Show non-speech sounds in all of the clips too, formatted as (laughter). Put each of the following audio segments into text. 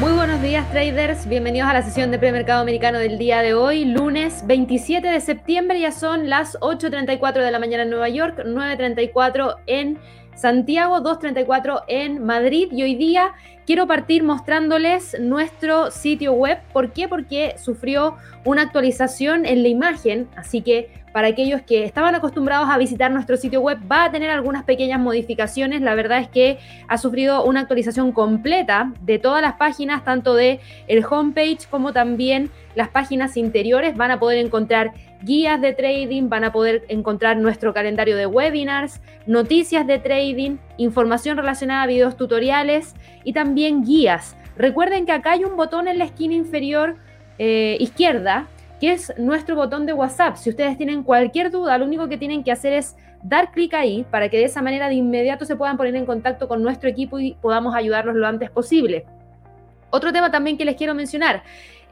Muy buenos días traders, bienvenidos a la sesión de premercado americano del día de hoy, lunes 27 de septiembre, ya son las 8.34 de la mañana en Nueva York, 9.34 en Santiago, 2.34 en Madrid y hoy día quiero partir mostrándoles nuestro sitio web. ¿Por qué? Porque sufrió una actualización en la imagen, así que para aquellos que estaban acostumbrados a visitar nuestro sitio web va a tener algunas pequeñas modificaciones. La verdad es que ha sufrido una actualización completa de todas las páginas, tanto de el homepage como también las páginas interiores. Van a poder encontrar guías de trading, van a poder encontrar nuestro calendario de webinars, noticias de trading, información relacionada a videos tutoriales y también guías. Recuerden que acá hay un botón en la esquina inferior eh, izquierda que es nuestro botón de WhatsApp. Si ustedes tienen cualquier duda, lo único que tienen que hacer es dar clic ahí para que de esa manera de inmediato se puedan poner en contacto con nuestro equipo y podamos ayudarlos lo antes posible. Otro tema también que les quiero mencionar.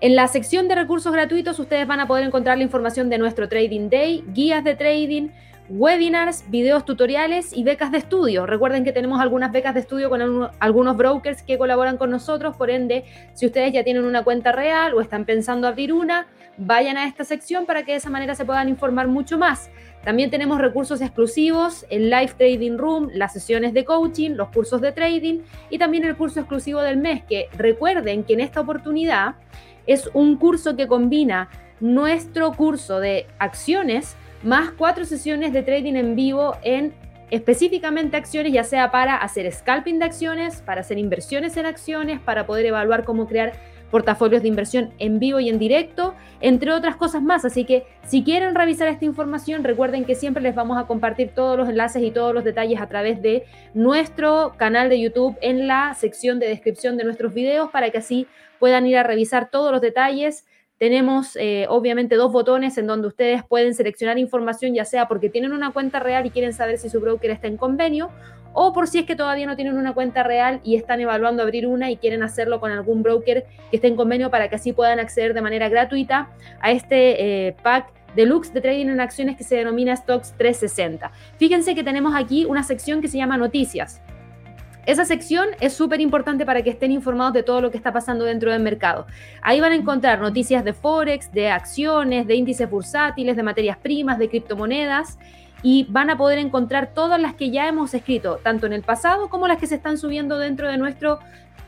En la sección de recursos gratuitos ustedes van a poder encontrar la información de nuestro Trading Day, guías de trading, webinars, videos tutoriales y becas de estudio. Recuerden que tenemos algunas becas de estudio con algunos brokers que colaboran con nosotros, por ende, si ustedes ya tienen una cuenta real o están pensando abrir una, vayan a esta sección para que de esa manera se puedan informar mucho más. También tenemos recursos exclusivos, el Live Trading Room, las sesiones de coaching, los cursos de trading y también el curso exclusivo del mes, que recuerden que en esta oportunidad es un curso que combina nuestro curso de acciones más cuatro sesiones de trading en vivo en específicamente acciones, ya sea para hacer scalping de acciones, para hacer inversiones en acciones, para poder evaluar cómo crear portafolios de inversión en vivo y en directo, entre otras cosas más. Así que si quieren revisar esta información, recuerden que siempre les vamos a compartir todos los enlaces y todos los detalles a través de nuestro canal de YouTube en la sección de descripción de nuestros videos para que así puedan ir a revisar todos los detalles tenemos eh, obviamente dos botones en donde ustedes pueden seleccionar información, ya sea porque tienen una cuenta real y quieren saber si su broker está en convenio, o por si es que todavía no tienen una cuenta real y están evaluando abrir una y quieren hacerlo con algún broker que esté en convenio para que así puedan acceder de manera gratuita a este eh, pack deluxe de trading en acciones que se denomina Stocks 360. Fíjense que tenemos aquí una sección que se llama noticias. Esa sección es súper importante para que estén informados de todo lo que está pasando dentro del mercado. Ahí van a encontrar noticias de Forex, de acciones, de índices bursátiles, de materias primas, de criptomonedas y van a poder encontrar todas las que ya hemos escrito, tanto en el pasado como las que se están subiendo dentro de nuestro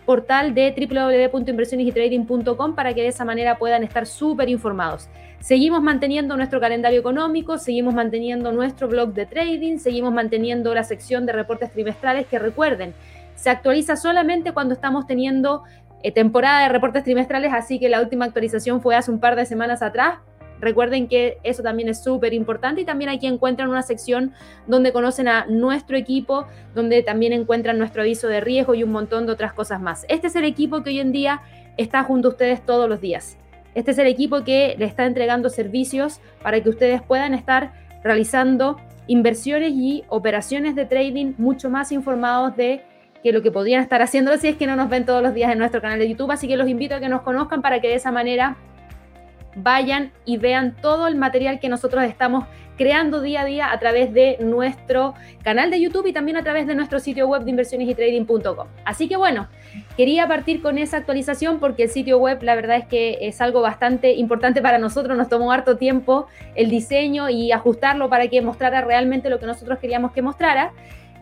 portal de www.inversionesytrading.com para que de esa manera puedan estar súper informados. Seguimos manteniendo nuestro calendario económico, seguimos manteniendo nuestro blog de trading, seguimos manteniendo la sección de reportes trimestrales que recuerden, se actualiza solamente cuando estamos teniendo eh, temporada de reportes trimestrales, así que la última actualización fue hace un par de semanas atrás, Recuerden que eso también es súper importante y también aquí encuentran una sección donde conocen a nuestro equipo, donde también encuentran nuestro aviso de riesgo y un montón de otras cosas más. Este es el equipo que hoy en día está junto a ustedes todos los días. Este es el equipo que le está entregando servicios para que ustedes puedan estar realizando inversiones y operaciones de trading mucho más informados de que lo que podrían estar haciendo si es que no nos ven todos los días en nuestro canal de YouTube. Así que los invito a que nos conozcan para que de esa manera vayan y vean todo el material que nosotros estamos creando día a día a través de nuestro canal de YouTube y también a través de nuestro sitio web de inversiones y trading.com. Así que bueno, quería partir con esa actualización porque el sitio web la verdad es que es algo bastante importante para nosotros, nos tomó harto tiempo el diseño y ajustarlo para que mostrara realmente lo que nosotros queríamos que mostrara.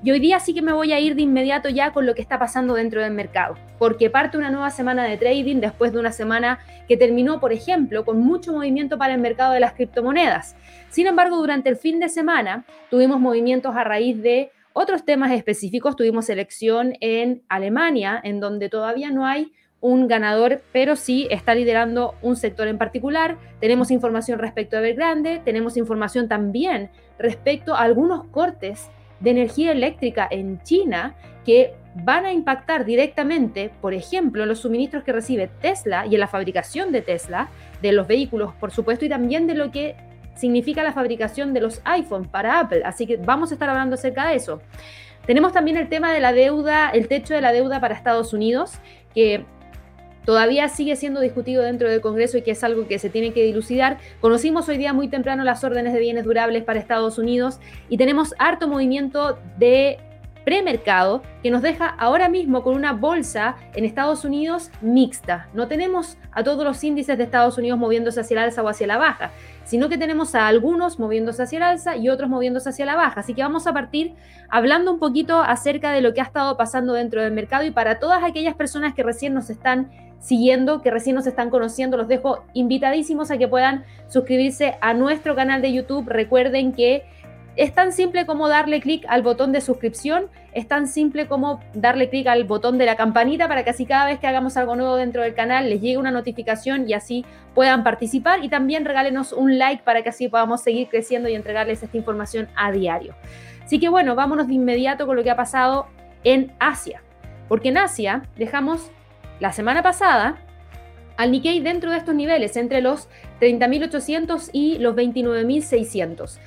Y hoy día sí que me voy a ir de inmediato ya con lo que está pasando dentro del mercado, porque parte una nueva semana de trading después de una semana que terminó, por ejemplo, con mucho movimiento para el mercado de las criptomonedas. Sin embargo, durante el fin de semana tuvimos movimientos a raíz de otros temas específicos. Tuvimos elección en Alemania, en donde todavía no hay un ganador, pero sí está liderando un sector en particular. Tenemos información respecto a Evergrande, tenemos información también respecto a algunos cortes de energía eléctrica en China que van a impactar directamente, por ejemplo, en los suministros que recibe Tesla y en la fabricación de Tesla, de los vehículos, por supuesto, y también de lo que significa la fabricación de los iPhones para Apple. Así que vamos a estar hablando acerca de eso. Tenemos también el tema de la deuda, el techo de la deuda para Estados Unidos, que todavía sigue siendo discutido dentro del Congreso y que es algo que se tiene que dilucidar. Conocimos hoy día muy temprano las órdenes de bienes durables para Estados Unidos y tenemos harto movimiento de premercado que nos deja ahora mismo con una bolsa en Estados Unidos mixta. No tenemos a todos los índices de Estados Unidos moviéndose hacia el alza o hacia la baja, sino que tenemos a algunos moviéndose hacia el alza y otros moviéndose hacia la baja. Así que vamos a partir hablando un poquito acerca de lo que ha estado pasando dentro del mercado y para todas aquellas personas que recién nos están siguiendo, que recién nos están conociendo, los dejo invitadísimos a que puedan suscribirse a nuestro canal de YouTube. Recuerden que es tan simple como darle clic al botón de suscripción, es tan simple como darle clic al botón de la campanita para que así cada vez que hagamos algo nuevo dentro del canal les llegue una notificación y así puedan participar y también regálenos un like para que así podamos seguir creciendo y entregarles esta información a diario. Así que bueno, vámonos de inmediato con lo que ha pasado en Asia, porque en Asia dejamos la semana pasada al Nikkei dentro de estos niveles, entre los 30.800 y los 29.600.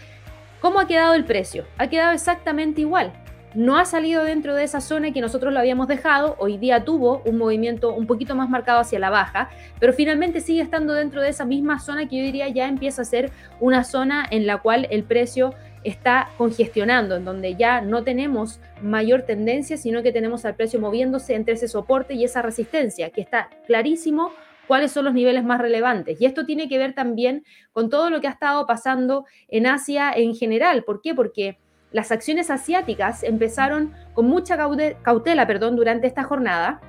¿Cómo ha quedado el precio? Ha quedado exactamente igual. No ha salido dentro de esa zona que nosotros lo habíamos dejado. Hoy día tuvo un movimiento un poquito más marcado hacia la baja, pero finalmente sigue estando dentro de esa misma zona que yo diría ya empieza a ser una zona en la cual el precio está congestionando, en donde ya no tenemos mayor tendencia, sino que tenemos al precio moviéndose entre ese soporte y esa resistencia, que está clarísimo cuáles son los niveles más relevantes. Y esto tiene que ver también con todo lo que ha estado pasando en Asia en general. ¿Por qué? Porque las acciones asiáticas empezaron con mucha cautela perdón, durante esta jornada.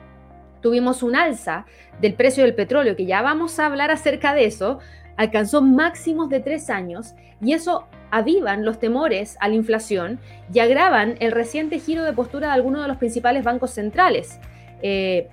Tuvimos un alza del precio del petróleo, que ya vamos a hablar acerca de eso, alcanzó máximos de tres años y eso avivan los temores a la inflación y agravan el reciente giro de postura de algunos de los principales bancos centrales. Eh,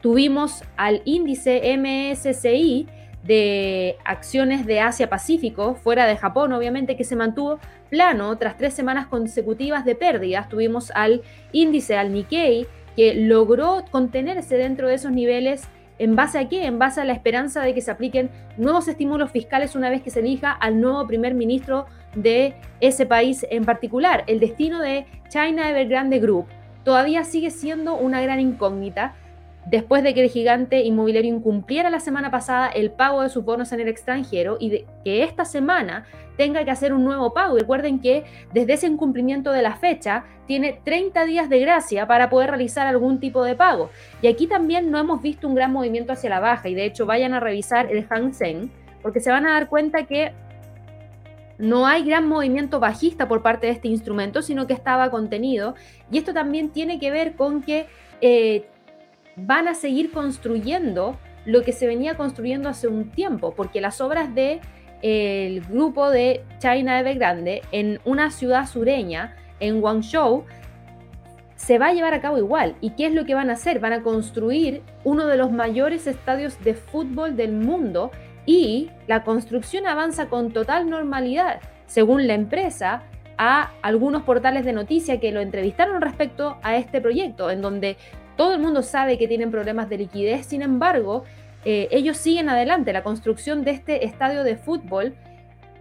Tuvimos al índice MSCI de acciones de Asia-Pacífico, fuera de Japón, obviamente, que se mantuvo plano tras tres semanas consecutivas de pérdidas. Tuvimos al índice, al Nikkei, que logró contenerse dentro de esos niveles. ¿En base a qué? En base a la esperanza de que se apliquen nuevos estímulos fiscales una vez que se elija al nuevo primer ministro de ese país en particular. El destino de China Evergrande Group todavía sigue siendo una gran incógnita después de que el gigante inmobiliario incumpliera la semana pasada el pago de sus bonos en el extranjero y de que esta semana tenga que hacer un nuevo pago. recuerden que desde ese incumplimiento de la fecha tiene 30 días de gracia para poder realizar algún tipo de pago. Y aquí también no hemos visto un gran movimiento hacia la baja y de hecho vayan a revisar el Hang Seng porque se van a dar cuenta que no hay gran movimiento bajista por parte de este instrumento, sino que estaba contenido. Y esto también tiene que ver con que eh, van a seguir construyendo lo que se venía construyendo hace un tiempo, porque las obras de el grupo de China Evergrande en una ciudad sureña, en Guangzhou, se va a llevar a cabo igual. ¿Y qué es lo que van a hacer? Van a construir uno de los mayores estadios de fútbol del mundo y la construcción avanza con total normalidad. Según la empresa, a algunos portales de noticia que lo entrevistaron respecto a este proyecto, en donde todo el mundo sabe que tienen problemas de liquidez, sin embargo, eh, ellos siguen adelante. La construcción de este estadio de fútbol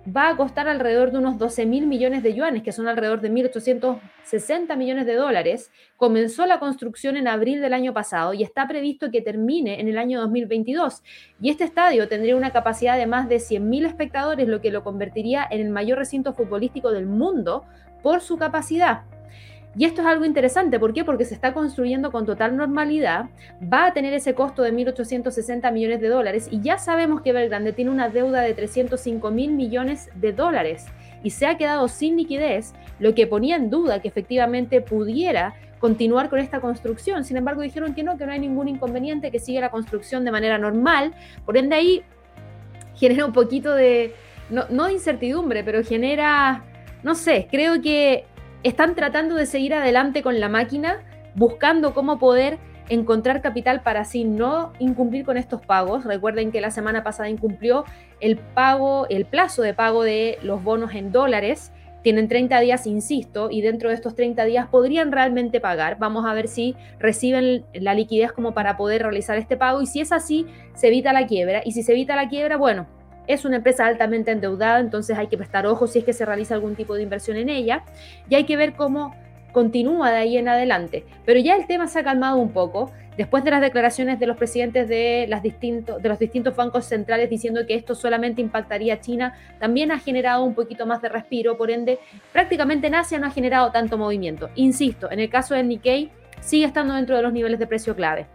va a costar alrededor de unos 12 mil millones de yuanes, que son alrededor de 1.860 millones de dólares. Comenzó la construcción en abril del año pasado y está previsto que termine en el año 2022. Y este estadio tendría una capacidad de más de 100.000 espectadores, lo que lo convertiría en el mayor recinto futbolístico del mundo por su capacidad. Y esto es algo interesante, ¿por qué? Porque se está construyendo con total normalidad, va a tener ese costo de 1.860 millones de dólares y ya sabemos que Belgrande tiene una deuda de 305 mil millones de dólares y se ha quedado sin liquidez, lo que ponía en duda que efectivamente pudiera continuar con esta construcción. Sin embargo, dijeron que no, que no hay ningún inconveniente, que sigue la construcción de manera normal. Por ende, ahí genera un poquito de, no, no de incertidumbre, pero genera, no sé, creo que están tratando de seguir adelante con la máquina, buscando cómo poder encontrar capital para así no incumplir con estos pagos. Recuerden que la semana pasada incumplió el pago, el plazo de pago de los bonos en dólares. Tienen 30 días, insisto, y dentro de estos 30 días podrían realmente pagar. Vamos a ver si reciben la liquidez como para poder realizar este pago y si es así, se evita la quiebra. Y si se evita la quiebra, bueno, es una empresa altamente endeudada, entonces hay que prestar ojo si es que se realiza algún tipo de inversión en ella y hay que ver cómo continúa de ahí en adelante. Pero ya el tema se ha calmado un poco después de las declaraciones de los presidentes de, las de los distintos bancos centrales diciendo que esto solamente impactaría a China, también ha generado un poquito más de respiro, por ende, prácticamente en Asia no ha generado tanto movimiento. Insisto, en el caso del Nikkei, sigue estando dentro de los niveles de precio clave.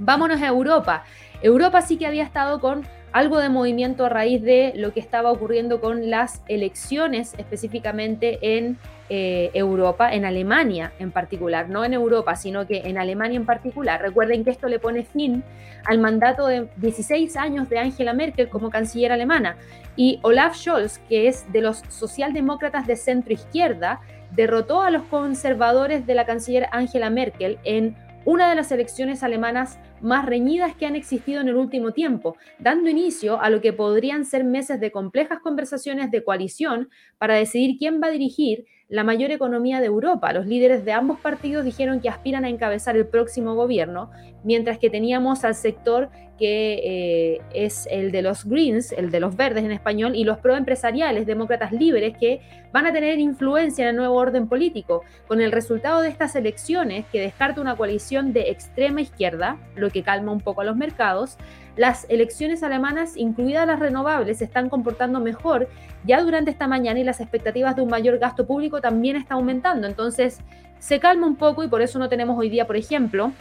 Vámonos a Europa. Europa sí que había estado con algo de movimiento a raíz de lo que estaba ocurriendo con las elecciones específicamente en eh, Europa, en Alemania en particular, no en Europa, sino que en Alemania en particular. Recuerden que esto le pone fin al mandato de 16 años de Angela Merkel como canciller alemana y Olaf Scholz, que es de los socialdemócratas de centro izquierda, derrotó a los conservadores de la canciller Angela Merkel en una de las elecciones alemanas más reñidas que han existido en el último tiempo, dando inicio a lo que podrían ser meses de complejas conversaciones de coalición para decidir quién va a dirigir la mayor economía de Europa. Los líderes de ambos partidos dijeron que aspiran a encabezar el próximo gobierno, mientras que teníamos al sector que eh, es el de los Greens, el de los verdes en español, y los proempresariales, demócratas libres, que van a tener influencia en el nuevo orden político, con el resultado de estas elecciones que descarta una coalición de extrema izquierda, lo que calma un poco a los mercados, las elecciones alemanas, incluidas las renovables, se están comportando mejor ya durante esta mañana y las expectativas de un mayor gasto público también están aumentando. Entonces, se calma un poco y por eso no tenemos hoy día, por ejemplo,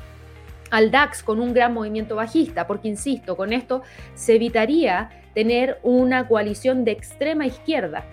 al DAX con un gran movimiento bajista, porque insisto, con esto se evitaría tener una coalición de extrema izquierda.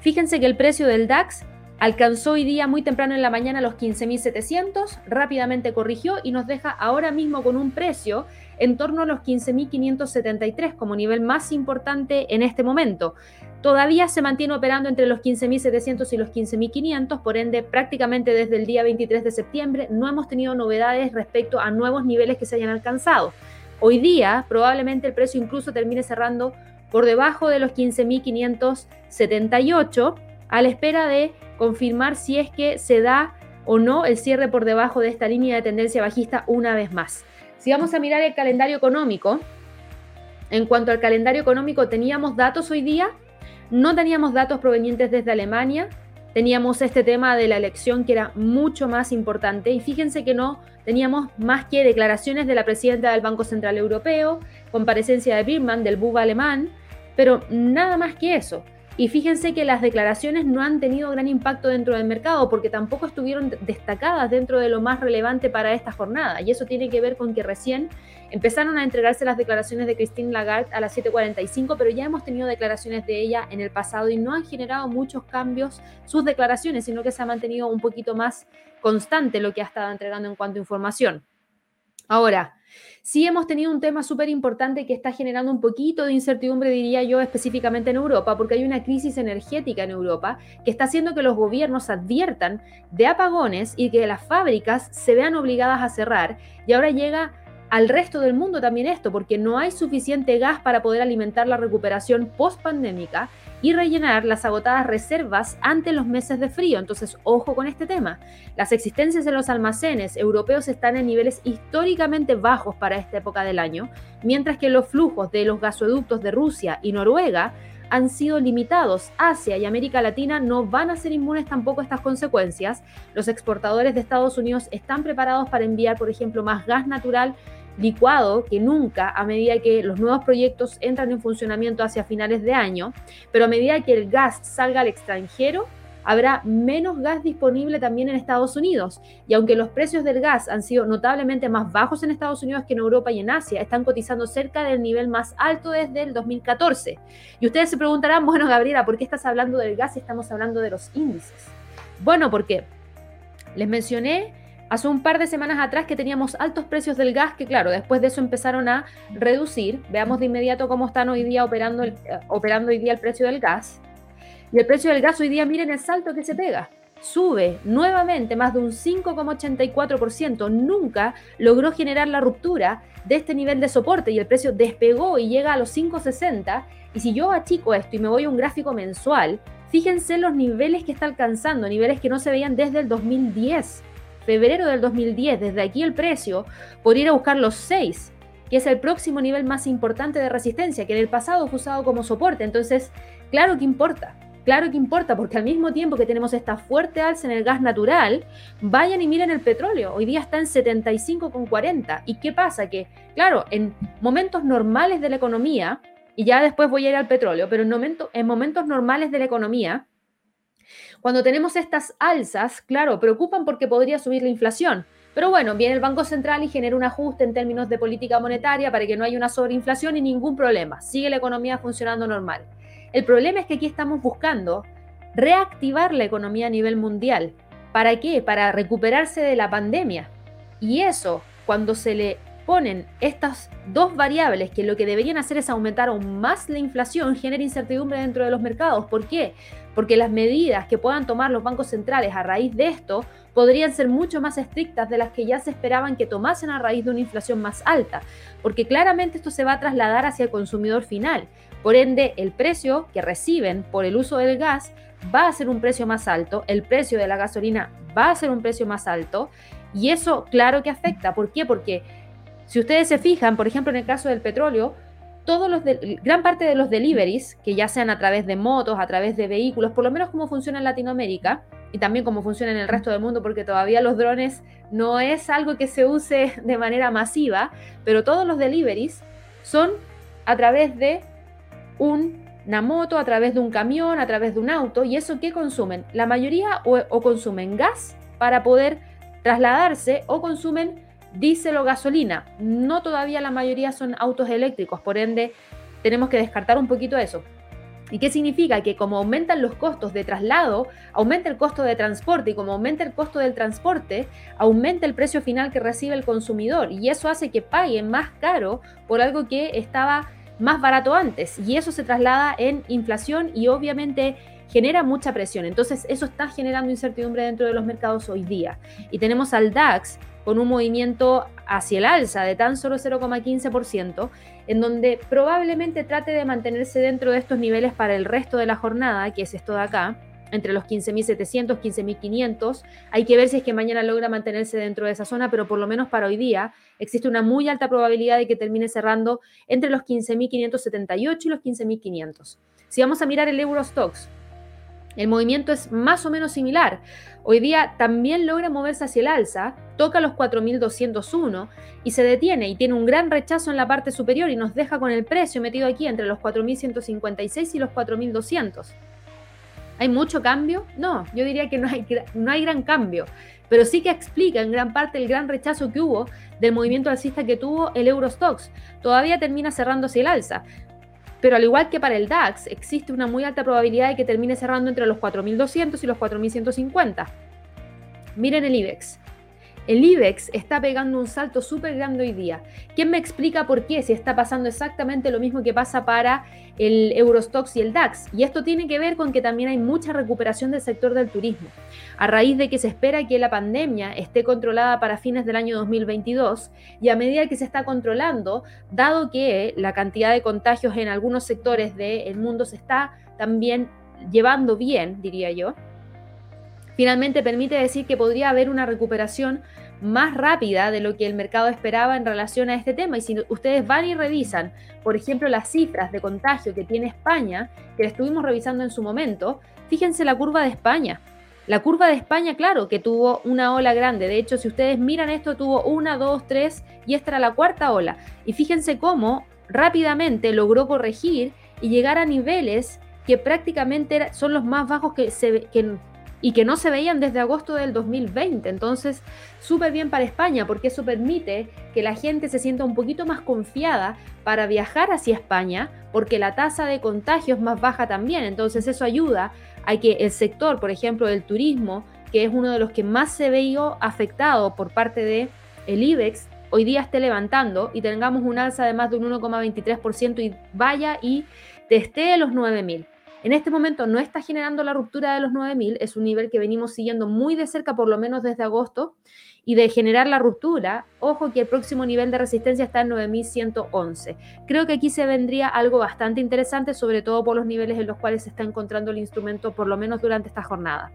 Fíjense que el precio del DAX alcanzó hoy día muy temprano en la mañana los 15.700, rápidamente corrigió y nos deja ahora mismo con un precio en torno a los 15.573 como nivel más importante en este momento. Todavía se mantiene operando entre los 15.700 y los 15.500, por ende prácticamente desde el día 23 de septiembre no hemos tenido novedades respecto a nuevos niveles que se hayan alcanzado. Hoy día probablemente el precio incluso termine cerrando por debajo de los 15.578 a la espera de confirmar si es que se da o no el cierre por debajo de esta línea de tendencia bajista una vez más. Si vamos a mirar el calendario económico, en cuanto al calendario económico, teníamos datos hoy día no teníamos datos provenientes desde Alemania, teníamos este tema de la elección que era mucho más importante y fíjense que no teníamos más que declaraciones de la presidenta del Banco Central Europeo, comparecencia de Birman, del BUB alemán, pero nada más que eso. Y fíjense que las declaraciones no han tenido gran impacto dentro del mercado porque tampoco estuvieron destacadas dentro de lo más relevante para esta jornada. Y eso tiene que ver con que recién empezaron a entregarse las declaraciones de Christine Lagarde a las 7.45, pero ya hemos tenido declaraciones de ella en el pasado y no han generado muchos cambios sus declaraciones, sino que se ha mantenido un poquito más constante lo que ha estado entregando en cuanto a información. Ahora, Sí hemos tenido un tema súper importante que está generando un poquito de incertidumbre, diría yo, específicamente en Europa, porque hay una crisis energética en Europa que está haciendo que los gobiernos adviertan de apagones y que las fábricas se vean obligadas a cerrar. Y ahora llega al resto del mundo también esto, porque no hay suficiente gas para poder alimentar la recuperación post-pandémica y rellenar las agotadas reservas ante los meses de frío. Entonces, ojo con este tema. Las existencias en los almacenes europeos están en niveles históricamente bajos para esta época del año, mientras que los flujos de los gasoductos de Rusia y Noruega han sido limitados. Asia y América Latina no van a ser inmunes tampoco a estas consecuencias. Los exportadores de Estados Unidos están preparados para enviar, por ejemplo, más gas natural licuado que nunca a medida que los nuevos proyectos entran en funcionamiento hacia finales de año, pero a medida que el gas salga al extranjero, habrá menos gas disponible también en Estados Unidos. Y aunque los precios del gas han sido notablemente más bajos en Estados Unidos que en Europa y en Asia, están cotizando cerca del nivel más alto desde el 2014. Y ustedes se preguntarán, bueno, Gabriela, ¿por qué estás hablando del gas y estamos hablando de los índices? Bueno, porque les mencioné hace un par de semanas atrás que teníamos altos precios del gas, que claro, después de eso empezaron a reducir. Veamos de inmediato cómo están hoy día operando, el, eh, operando hoy día el precio del gas. Y el precio del gas hoy día, miren el salto que se pega. Sube nuevamente más de un 5,84%. Nunca logró generar la ruptura de este nivel de soporte y el precio despegó y llega a los 5,60. Y si yo achico esto y me voy a un gráfico mensual, fíjense los niveles que está alcanzando, niveles que no se veían desde el 2010 febrero del 2010, desde aquí el precio, por ir a buscar los 6, que es el próximo nivel más importante de resistencia, que en el pasado fue usado como soporte. Entonces, claro que importa. claro que importa, porque al mismo tiempo que tenemos esta fuerte alza en el gas natural, vayan y miren el petróleo. Hoy día está en 75,40. ¿Y qué pasa? Que, claro, en momentos normales de la economía, y ya después voy a ir al petróleo, pero en, en momentos normales de la economía, cuando tenemos estas alzas, claro, preocupan porque podría subir la inflación. Pero bueno, viene el Banco Central y genera un ajuste en términos de política monetaria para que no haya una sobreinflación y ningún problema. Sigue la economía funcionando normal. El problema es que aquí estamos buscando reactivar la economía a nivel mundial. ¿Para qué? Para recuperarse de la pandemia. Y eso, cuando se le ponen estas dos variables que lo que deberían hacer es aumentar aún más la inflación, genera incertidumbre dentro de los mercados. ¿Por qué? Porque las medidas que puedan tomar los bancos centrales a raíz de esto podrían ser mucho más estrictas de las que ya se esperaban que tomasen a raíz de una inflación más alta, porque claramente esto se va a trasladar hacia el consumidor final. Por ende, el precio que reciben por el uso del gas va a ser un precio más alto, el precio de la gasolina va a ser un precio más alto, y eso claro que afecta. ¿Por qué? Porque si ustedes se fijan, por ejemplo, en el caso del petróleo, todos los gran parte de los deliveries, que ya sean a través de motos, a través de vehículos, por lo menos como funciona en Latinoamérica y también como funciona en el resto del mundo, porque todavía los drones no es algo que se use (laughs) de manera masiva, pero todos los deliveries son a través de una moto, a través de un camión, a través de un auto, y eso qué consumen? La mayoría o consumen gas para poder trasladarse o consumen diésel o gasolina. No todavía la mayoría son autos eléctricos, por ende tenemos que descartar un poquito eso. ¿Y qué significa? Que como aumentan los costos de traslado, aumenta el costo de transporte y como aumenta el costo del transporte, aumenta el precio final que recibe el consumidor y eso hace que pague más caro por algo que estaba más barato antes y eso se traslada en inflación y obviamente genera mucha presión. Entonces eso está generando incertidumbre dentro de los mercados hoy día. Y tenemos al DAX con un movimiento hacia el alza de tan solo 0,15%, en donde probablemente trate de mantenerse dentro de estos niveles para el resto de la jornada, que es esto de acá, entre los 15.700, 15.500. Hay que ver si es que mañana logra mantenerse dentro de esa zona, pero por lo menos para hoy día existe una muy alta probabilidad de que termine cerrando entre los 15.578 y los 15.500. Si vamos a mirar el Eurostox, el movimiento es más o menos similar. Hoy día también logra moverse hacia el alza, toca los 4.201 y se detiene y tiene un gran rechazo en la parte superior y nos deja con el precio metido aquí entre los 4.156 y los 4.200. ¿Hay mucho cambio? No, yo diría que no hay, gran cambio, pero sí que explica en gran parte el gran rechazo que hubo del movimiento alcista que tuvo el Eurostox. Todavía termina cerrando hacia el alza, pero al igual que para el DAX, existe una muy alta probabilidad de que termine cerrando entre los 4.200 y los 4.150. Miren el IBEX. El IBEX está pegando un salto súper grande hoy día. ¿Quién me explica por qué? Si está pasando exactamente lo mismo que pasa para el Eurostox y el DAX. Y esto tiene que ver con que también hay mucha recuperación del sector del turismo. A raíz de que se espera que la pandemia esté controlada para fines del año 2022 y a medida que se está controlando, dado que la cantidad de contagios en algunos sectores del mundo se está también llevando bien, diría yo, finalmente permite decir que podría haber una recuperación más rápida de lo que el mercado esperaba en relación a este tema. Y si ustedes van y revisan, por ejemplo, las cifras de contagio que tiene España, que la estuvimos revisando en su momento, fíjense la curva de España. La curva de España, claro, que tuvo una ola grande. De hecho, si ustedes miran esto, tuvo una, dos, tres y esta era la cuarta ola. Y fíjense cómo rápidamente logró corregir y llegar a niveles que prácticamente son los más bajos que, se, que y que no se veían desde agosto del 2020. Entonces, súper bien para España porque eso permite que la gente se sienta un poquito más confiada para viajar hacia España porque la tasa de contagio es más baja también. Entonces, eso ayuda a que el sector, por ejemplo, del turismo, que es uno de los que más se veía afectado por parte de el IBEX, hoy día esté levantando y tengamos un alza de más de un 1,23% y vaya y testee los 9000. En este momento no está generando la ruptura de los 9.000, es un nivel que venimos siguiendo muy de cerca, por lo menos desde agosto, y de generar la ruptura, ojo que el próximo nivel de resistencia está en 9.111. Creo que aquí se vendría algo bastante interesante, sobre todo por los niveles en los cuales se está encontrando el instrumento, por lo menos durante esta jornada.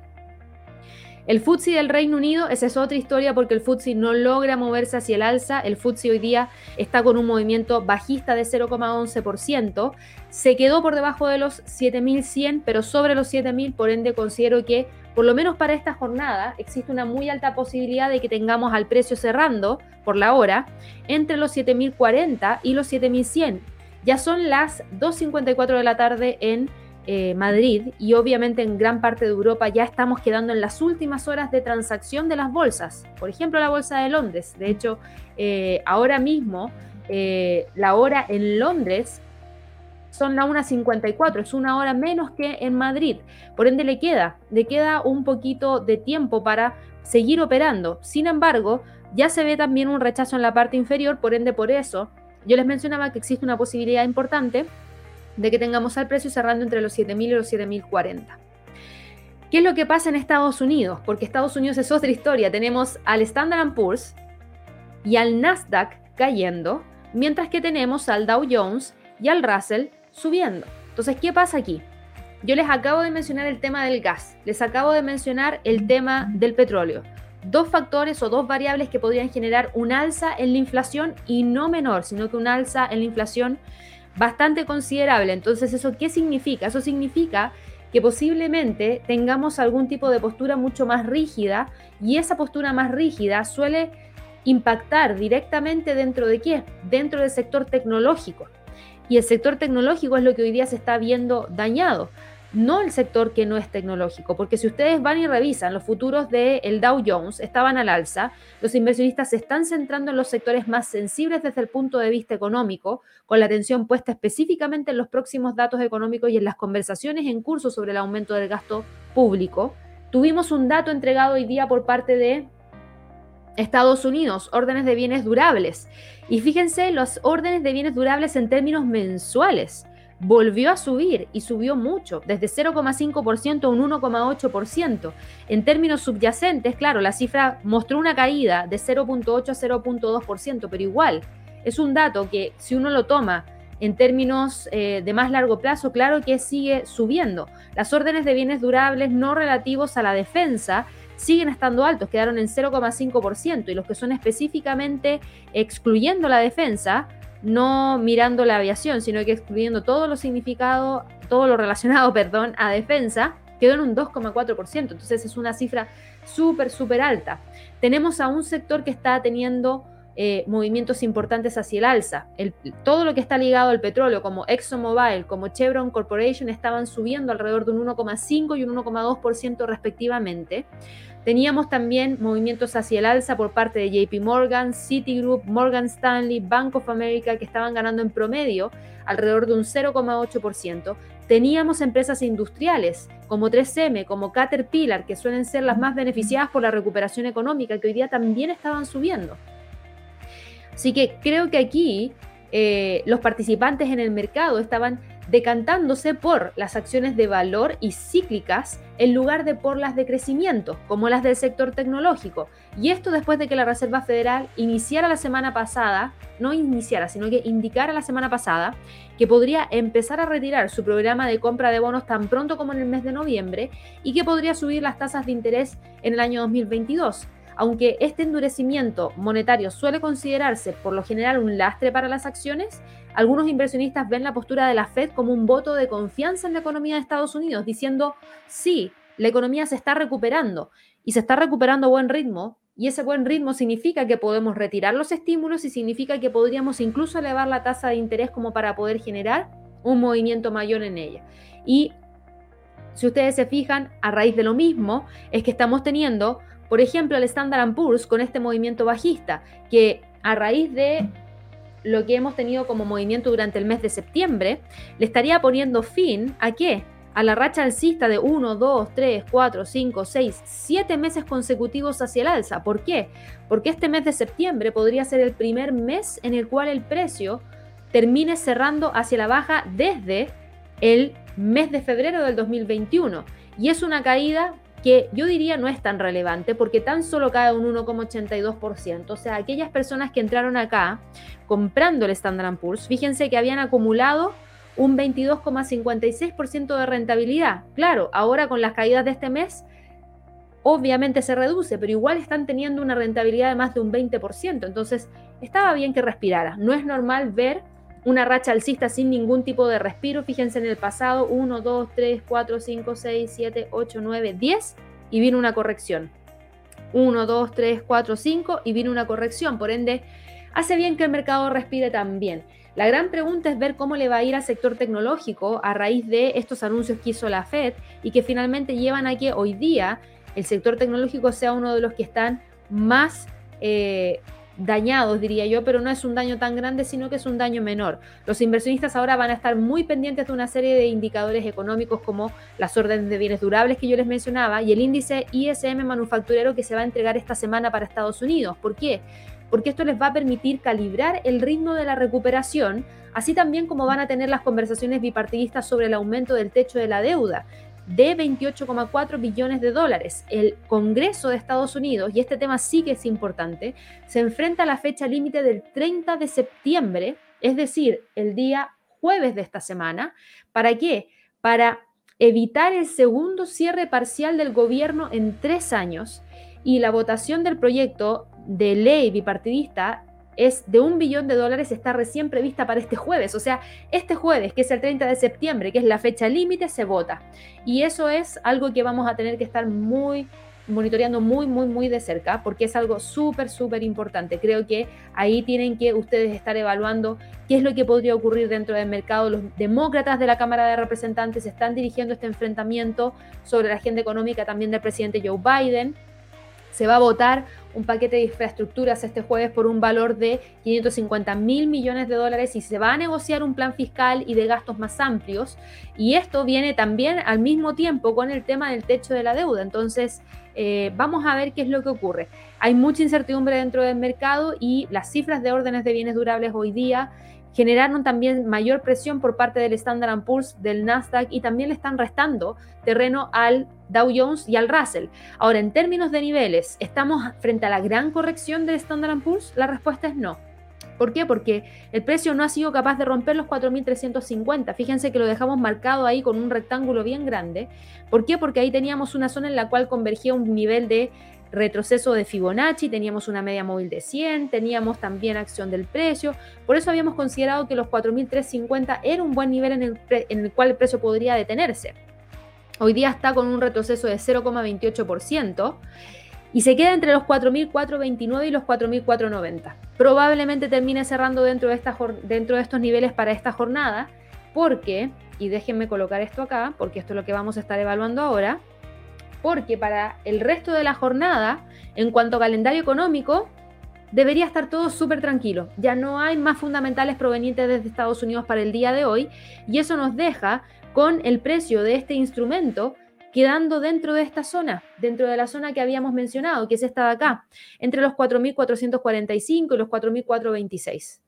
El FTSE del Reino Unido, esa es otra historia porque el FTSE no logra moverse hacia el alza. El FTSE hoy día está con un movimiento bajista de 0,11%. Se quedó por debajo de los 7.100, pero sobre los 7.000, por ende considero que por lo menos para esta jornada existe una muy alta posibilidad de que tengamos al precio cerrando por la hora entre los 7.040 y los 7.100. Ya son las 2.54 de la tarde en eh, Madrid y obviamente en gran parte de Europa ya estamos quedando en las últimas horas de transacción de las bolsas. Por ejemplo, la bolsa de Londres. De hecho, eh, ahora mismo eh, la hora en Londres son la 1.54, es una hora menos que en Madrid. Por ende le queda, le queda un poquito de tiempo para seguir operando. Sin embargo, ya se ve también un rechazo en la parte inferior, por ende por eso yo les mencionaba que existe una posibilidad importante de que tengamos al precio cerrando entre los 7.000 y los 7.040. ¿Qué es lo que pasa en Estados Unidos? Porque Estados Unidos es otra historia. Tenemos al Standard Poor's y al Nasdaq cayendo, mientras que tenemos al Dow Jones y al Russell subiendo. Entonces, ¿qué pasa aquí? Yo les acabo de mencionar el tema del gas, les acabo de mencionar el tema del petróleo. Dos factores o dos variables que podrían generar un alza en la inflación y no menor, sino que un alza en la inflación bastante considerable. Entonces, ¿eso qué significa? Eso significa que posiblemente tengamos algún tipo de postura mucho más rígida y esa postura más rígida suele impactar directamente dentro de qué? Dentro del sector tecnológico. Y el sector tecnológico es lo que hoy día se está viendo dañado no el sector que no es tecnológico, porque si ustedes van y revisan los futuros del Dow Jones, estaban al alza, los inversionistas se están centrando en los sectores más sensibles desde el punto de vista económico, con la atención puesta específicamente en los próximos datos económicos y en las conversaciones en curso sobre el aumento del gasto público. Tuvimos un dato entregado hoy día por parte de Estados Unidos, órdenes de bienes durables. Y fíjense los órdenes de bienes durables en términos mensuales volvió a subir y subió mucho, desde 0,5% a un 1,8%. En términos subyacentes, claro, la cifra mostró una caída de 0,8 a 0,2%, pero igual es un dato que si uno lo toma en términos eh, de más largo plazo, claro que sigue subiendo. Las órdenes de bienes durables no relativos a la defensa siguen estando altos, quedaron en 0,5% y los que son específicamente excluyendo la defensa no mirando la aviación, sino que excluyendo todo lo significado, todo lo relacionado, (laughs) perdón, a defensa, quedó en un 2,4%. Entonces es una cifra súper, súper alta. Tenemos a un sector que está teniendo eh, movimientos importantes hacia el alza. todo lo que está ligado al petróleo, como ExxonMobil, como Chevron Corporation, estaban subiendo alrededor de un 1,5 y un 1,2% respectivamente. Teníamos también movimientos hacia el alza por parte de JP Morgan, Citigroup, Morgan Stanley, Bank of America, que estaban ganando en promedio alrededor de un 0,8%. Teníamos empresas industriales como 3M, como Caterpillar, que suelen ser las más beneficiadas por la recuperación económica, que hoy día también estaban subiendo. Así que creo que aquí eh, los participantes en el mercado estaban decantándose por las acciones de valor y cíclicas en lugar de por las de crecimiento, como las del sector tecnológico. Y esto después de que la Reserva Federal iniciara la semana pasada, no iniciara, sino que indicara la semana pasada que podría empezar a retirar su programa de compra de bonos tan pronto como en el mes de noviembre y que podría subir las tasas de interés en el año 2022. Aunque este endurecimiento monetario suele considerarse por lo general un lastre para las acciones, algunos inversionistas ven la postura de la Fed como un voto de confianza en la economía de Estados Unidos, diciendo, sí, la economía se está recuperando y se está recuperando a buen ritmo, y ese buen ritmo significa que podemos retirar los estímulos y significa que podríamos incluso elevar la tasa de interés como para poder generar un movimiento mayor en ella. Y si ustedes se fijan, a raíz de lo mismo, es que estamos teniendo por ejemplo, el Standard Poor's con este movimiento bajista, que a raíz de lo que hemos tenido como movimiento durante el mes de septiembre, le estaría poniendo fin a qué? A la racha alcista de 1, 2, 3, 4, 5, 6, 7 meses consecutivos hacia el alza. ¿Por qué? Porque este mes de septiembre podría ser el primer mes en el cual el precio termine cerrando hacia la baja desde el mes de febrero del 2021. Y es una caída que yo diría no es tan relevante porque tan solo cae un 1,82%. O sea, aquellas personas que entraron acá comprando el Standard Poor's, fíjense que habían acumulado un 22,56% de rentabilidad. Claro, ahora con las caídas de este mes obviamente se reduce, pero igual están teniendo una rentabilidad de más de un 20%. Entonces, estaba bien que respirara. No es normal ver una racha alcista sin ningún tipo de respiro. Fíjense en el pasado, 1, 2, 3, 4, 5, 6, 7, 8, 9, 10 y vino una corrección. 1, 2, 3, 4, 5 y vino una corrección. Por ende, hace bien que el mercado respire también. La gran pregunta es ver cómo le va a ir al sector tecnológico a raíz de estos anuncios que hizo la Fed y que finalmente llevan a que hoy día el sector tecnológico sea uno de los que están más eh, dañados, diría yo, pero no es un daño tan grande, sino que es un daño menor. Los inversionistas ahora van a estar muy pendientes de una serie de indicadores económicos como las órdenes de bienes durables que yo les mencionaba y el índice ISM manufacturero que se va a entregar esta semana para Estados Unidos. ¿Por qué? Porque esto les va a permitir calibrar el ritmo de la recuperación, así también como van a tener las conversaciones bipartidistas sobre el aumento del techo de la deuda de 28,4 billones de dólares. El Congreso de Estados Unidos, y este tema sí que es importante, se enfrenta a la fecha límite del 30 de septiembre, es decir, el día jueves de esta semana. ¿Para qué? Para evitar el segundo cierre parcial del gobierno en tres años y la votación del proyecto de ley bipartidista es de un billón de dólares, está recién prevista para este jueves. O sea, este jueves, que es el 30 de septiembre, que es la fecha límite, se vota. Y eso es algo que vamos a tener que estar muy monitoreando muy, muy, muy de cerca, porque es algo súper, súper importante. Creo que ahí tienen que ustedes estar evaluando qué es lo que podría ocurrir dentro del mercado. Los demócratas de la Cámara de Representantes están dirigiendo este enfrentamiento sobre la agenda económica también del presidente Joe Biden. Se va a votar un paquete de infraestructuras este jueves por un valor de 550 mil millones de dólares y se va a negociar un plan fiscal y de gastos más amplios. Y esto viene también al mismo tiempo con el tema del techo de la deuda. Entonces, eh, vamos a ver qué es lo que ocurre. Hay mucha incertidumbre dentro del mercado y las cifras de órdenes de bienes durables hoy día generaron también mayor presión por parte del Standard Poor's, del Nasdaq y también le están restando terreno al Dow Jones y al Russell. Ahora, en términos de niveles, ¿estamos frente a la gran corrección del Standard Poor's? La respuesta es no. ¿Por qué? Porque el precio no ha sido capaz de romper los 4.350. Fíjense que lo dejamos marcado ahí con un rectángulo bien grande. ¿Por qué? Porque ahí teníamos una zona en la cual convergía un nivel de retroceso de Fibonacci, teníamos una media móvil de 100, teníamos también acción del precio. Por eso habíamos considerado que los 4.350 era un buen nivel en el, en el cual el precio podría detenerse. Hoy día está con un retroceso de 0,28% y se queda entre los 4.429 y los 4.490. Probablemente termine cerrando dentro de, dentro de estos niveles para esta jornada porque, y déjenme colocar esto acá, porque esto es lo que vamos a estar evaluando ahora, porque para el resto de la jornada, en cuanto a calendario económico, debería estar todo súper tranquilo. Ya no hay más fundamentales provenientes desde Estados Unidos para el día de hoy y eso nos deja con el precio de este instrumento quedando dentro de esta zona, dentro de la zona que habíamos mencionado, que es esta de acá, entre los 4.445 y los 4.426.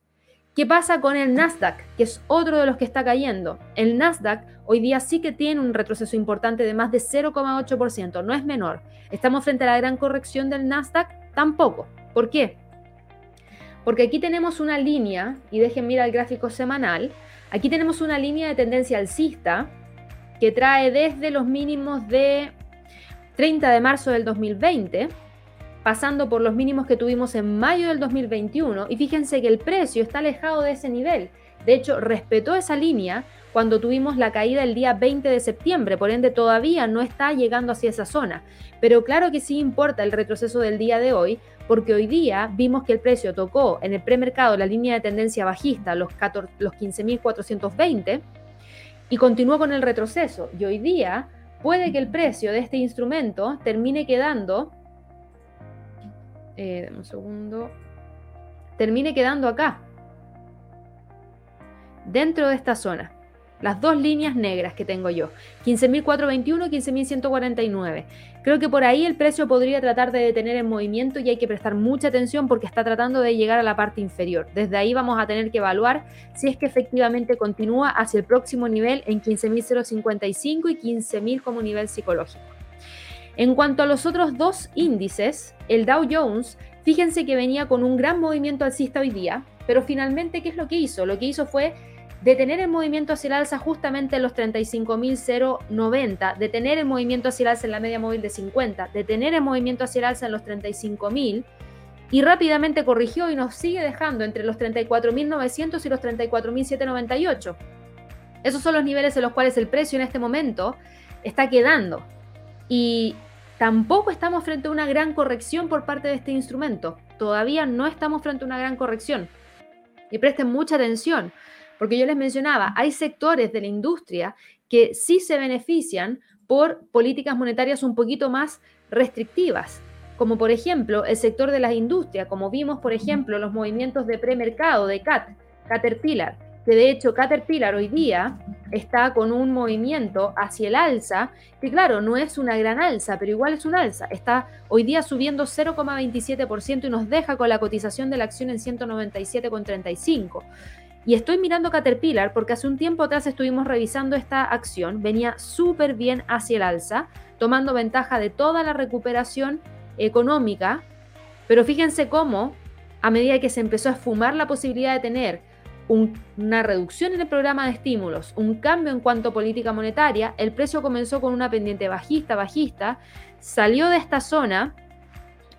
¿Qué pasa con el Nasdaq, que es otro de los que está cayendo? El Nasdaq hoy día sí que tiene un retroceso importante de más de 0,8%, no es menor. ¿Estamos frente a la gran corrección del Nasdaq? Tampoco. ¿Por qué? Porque aquí tenemos una línea, y dejen mirar el gráfico semanal, aquí tenemos una línea de tendencia alcista que trae desde los mínimos de 30 de marzo del 2020 pasando por los mínimos que tuvimos en mayo del 2021 y fíjense que el precio está alejado de ese nivel. De hecho, respetó esa línea cuando tuvimos la caída el día 20 de septiembre, por ende todavía no está llegando hacia esa zona. Pero claro que sí importa el retroceso del día de hoy, porque hoy día vimos que el precio tocó en el premercado la línea de tendencia bajista, los, los 15.420, y continuó con el retroceso. Y hoy día puede que el precio de este instrumento termine quedando eh, un segundo, termine quedando acá, dentro de esta zona. Las dos líneas negras que tengo yo, 15.421 y 15.149. Creo que por ahí el precio podría tratar de detener el movimiento y hay que prestar mucha atención porque está tratando de llegar a la parte inferior. Desde ahí vamos a tener que evaluar si es que efectivamente continúa hacia el próximo nivel en 15.055 y 15.000 como nivel psicológico. En cuanto a los otros dos índices, el Dow Jones, fíjense que venía con un gran movimiento alcista hoy día, pero finalmente, ¿qué es lo que hizo? Lo que hizo fue detener el movimiento hacia el alza justamente en los 35.090, detener el movimiento hacia el alza en la media móvil de 50, detener el movimiento hacia el alza en los 35.000 y rápidamente corrigió y nos sigue dejando entre los 34.900 y los 34.798. Esos son los niveles en los cuales el precio en este momento está quedando. Y tampoco estamos frente a una gran corrección por parte de este instrumento. Todavía no estamos frente a una gran corrección. Y presten mucha atención, porque yo les mencionaba, hay sectores de la industria que sí se benefician por políticas monetarias un poquito más restrictivas, como por ejemplo el sector de las industrias, como vimos por ejemplo los movimientos de premercado de CAT, Caterpillar, que de hecho Caterpillar hoy día está con un movimiento hacia el alza, que claro, no es una gran alza, pero igual es un alza. Está hoy día subiendo 0,27% y nos deja con la cotización de la acción en 197,35. Y estoy mirando Caterpillar porque hace un tiempo atrás estuvimos revisando esta acción, venía súper bien hacia el alza, tomando ventaja de toda la recuperación económica, pero fíjense cómo a medida que se empezó a esfumar la posibilidad de tener una reducción en el programa de estímulos, un cambio en cuanto a política monetaria, el precio comenzó con una pendiente bajista, bajista, salió de esta zona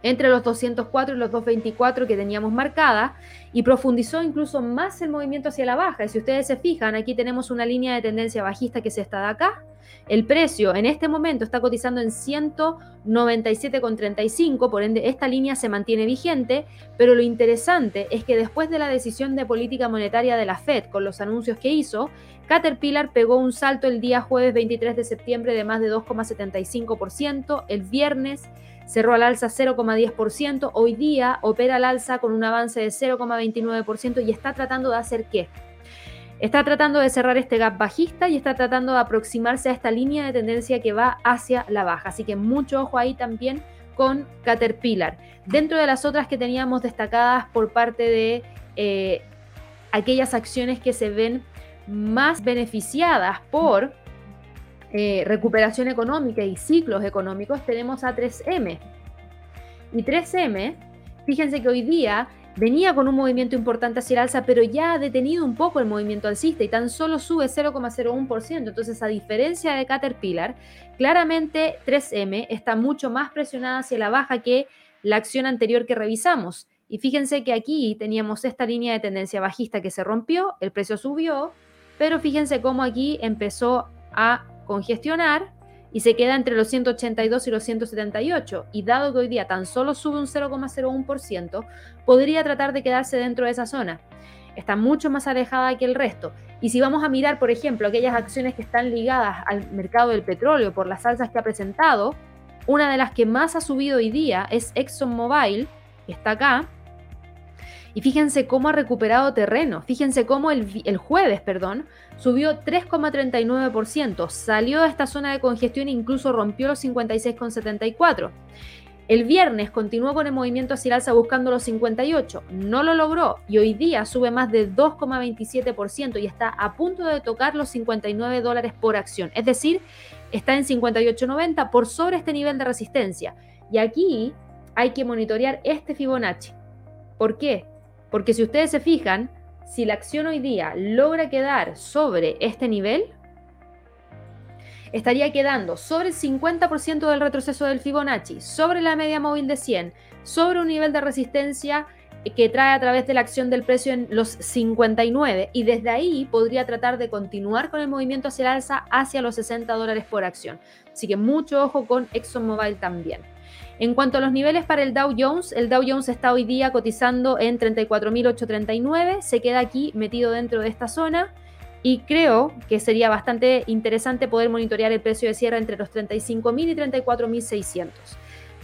entre los 204 y los 224 que teníamos marcada y profundizó incluso más el movimiento hacia la baja. Y si ustedes se fijan, aquí tenemos una línea de tendencia bajista que es esta de acá. El precio en este momento está cotizando en 197,35, por ende esta línea se mantiene vigente, pero lo interesante es que después de la decisión de política monetaria de la Fed con los anuncios que hizo, Caterpillar pegó un salto el día jueves 23 de septiembre de más de 2,75%, el viernes cerró al alza 0,10%, hoy día opera al alza con un avance de 0,29% y está tratando de hacer qué? Está tratando de cerrar este gap bajista y está tratando de aproximarse a esta línea de tendencia que va hacia la baja. Así que mucho ojo ahí también con Caterpillar. Dentro de las otras que teníamos destacadas por parte de eh, aquellas acciones que se ven más beneficiadas por eh, recuperación económica y ciclos económicos, tenemos a 3M. Y 3M, fíjense que hoy día venía con un movimiento importante hacia el alza, pero ya ha detenido un poco el movimiento alcista y tan solo sube 0,01%. Entonces, a diferencia de Caterpillar, claramente 3M está mucho más presionada hacia la baja que la acción anterior que revisamos. Y fíjense que aquí teníamos esta línea de tendencia bajista que se rompió, el precio subió, pero fíjense cómo aquí empezó a congestionar y se queda entre los 182 y los 178. Y dado que hoy día tan solo sube un 0,01%, podría tratar de quedarse dentro de esa zona. Está mucho más alejada que el resto. Y si vamos a mirar, por ejemplo, aquellas acciones que están ligadas al mercado del petróleo por las alzas que ha presentado, una de las que más ha subido hoy día es ExxonMobil, que está acá, y fíjense cómo ha recuperado terreno. Fíjense cómo el, el jueves, perdón, subió 3,39%. Salió de esta zona de congestión e incluso rompió los 56,74%. El viernes continuó con el movimiento hacia el alza buscando los 58, no lo logró y hoy día sube más de 2,27% y está a punto de tocar los 59 dólares por acción. Es decir, está en 58,90 por sobre este nivel de resistencia. Y aquí hay que monitorear este Fibonacci. ¿Por qué? Porque si ustedes se fijan, si la acción hoy día logra quedar sobre este nivel, estaría quedando sobre el 50% del retroceso del Fibonacci, sobre la media móvil de 100, sobre un nivel de resistencia que trae a través de la acción del precio en los 59 y desde ahí podría tratar de continuar con el movimiento hacia el alza hacia los 60 dólares por acción. Así que mucho ojo con ExxonMobil también. En cuanto a los niveles para el Dow Jones, el Dow Jones está hoy día cotizando en 34.839, se queda aquí metido dentro de esta zona y creo que sería bastante interesante poder monitorear el precio de cierre entre los 35.000 y 34.600.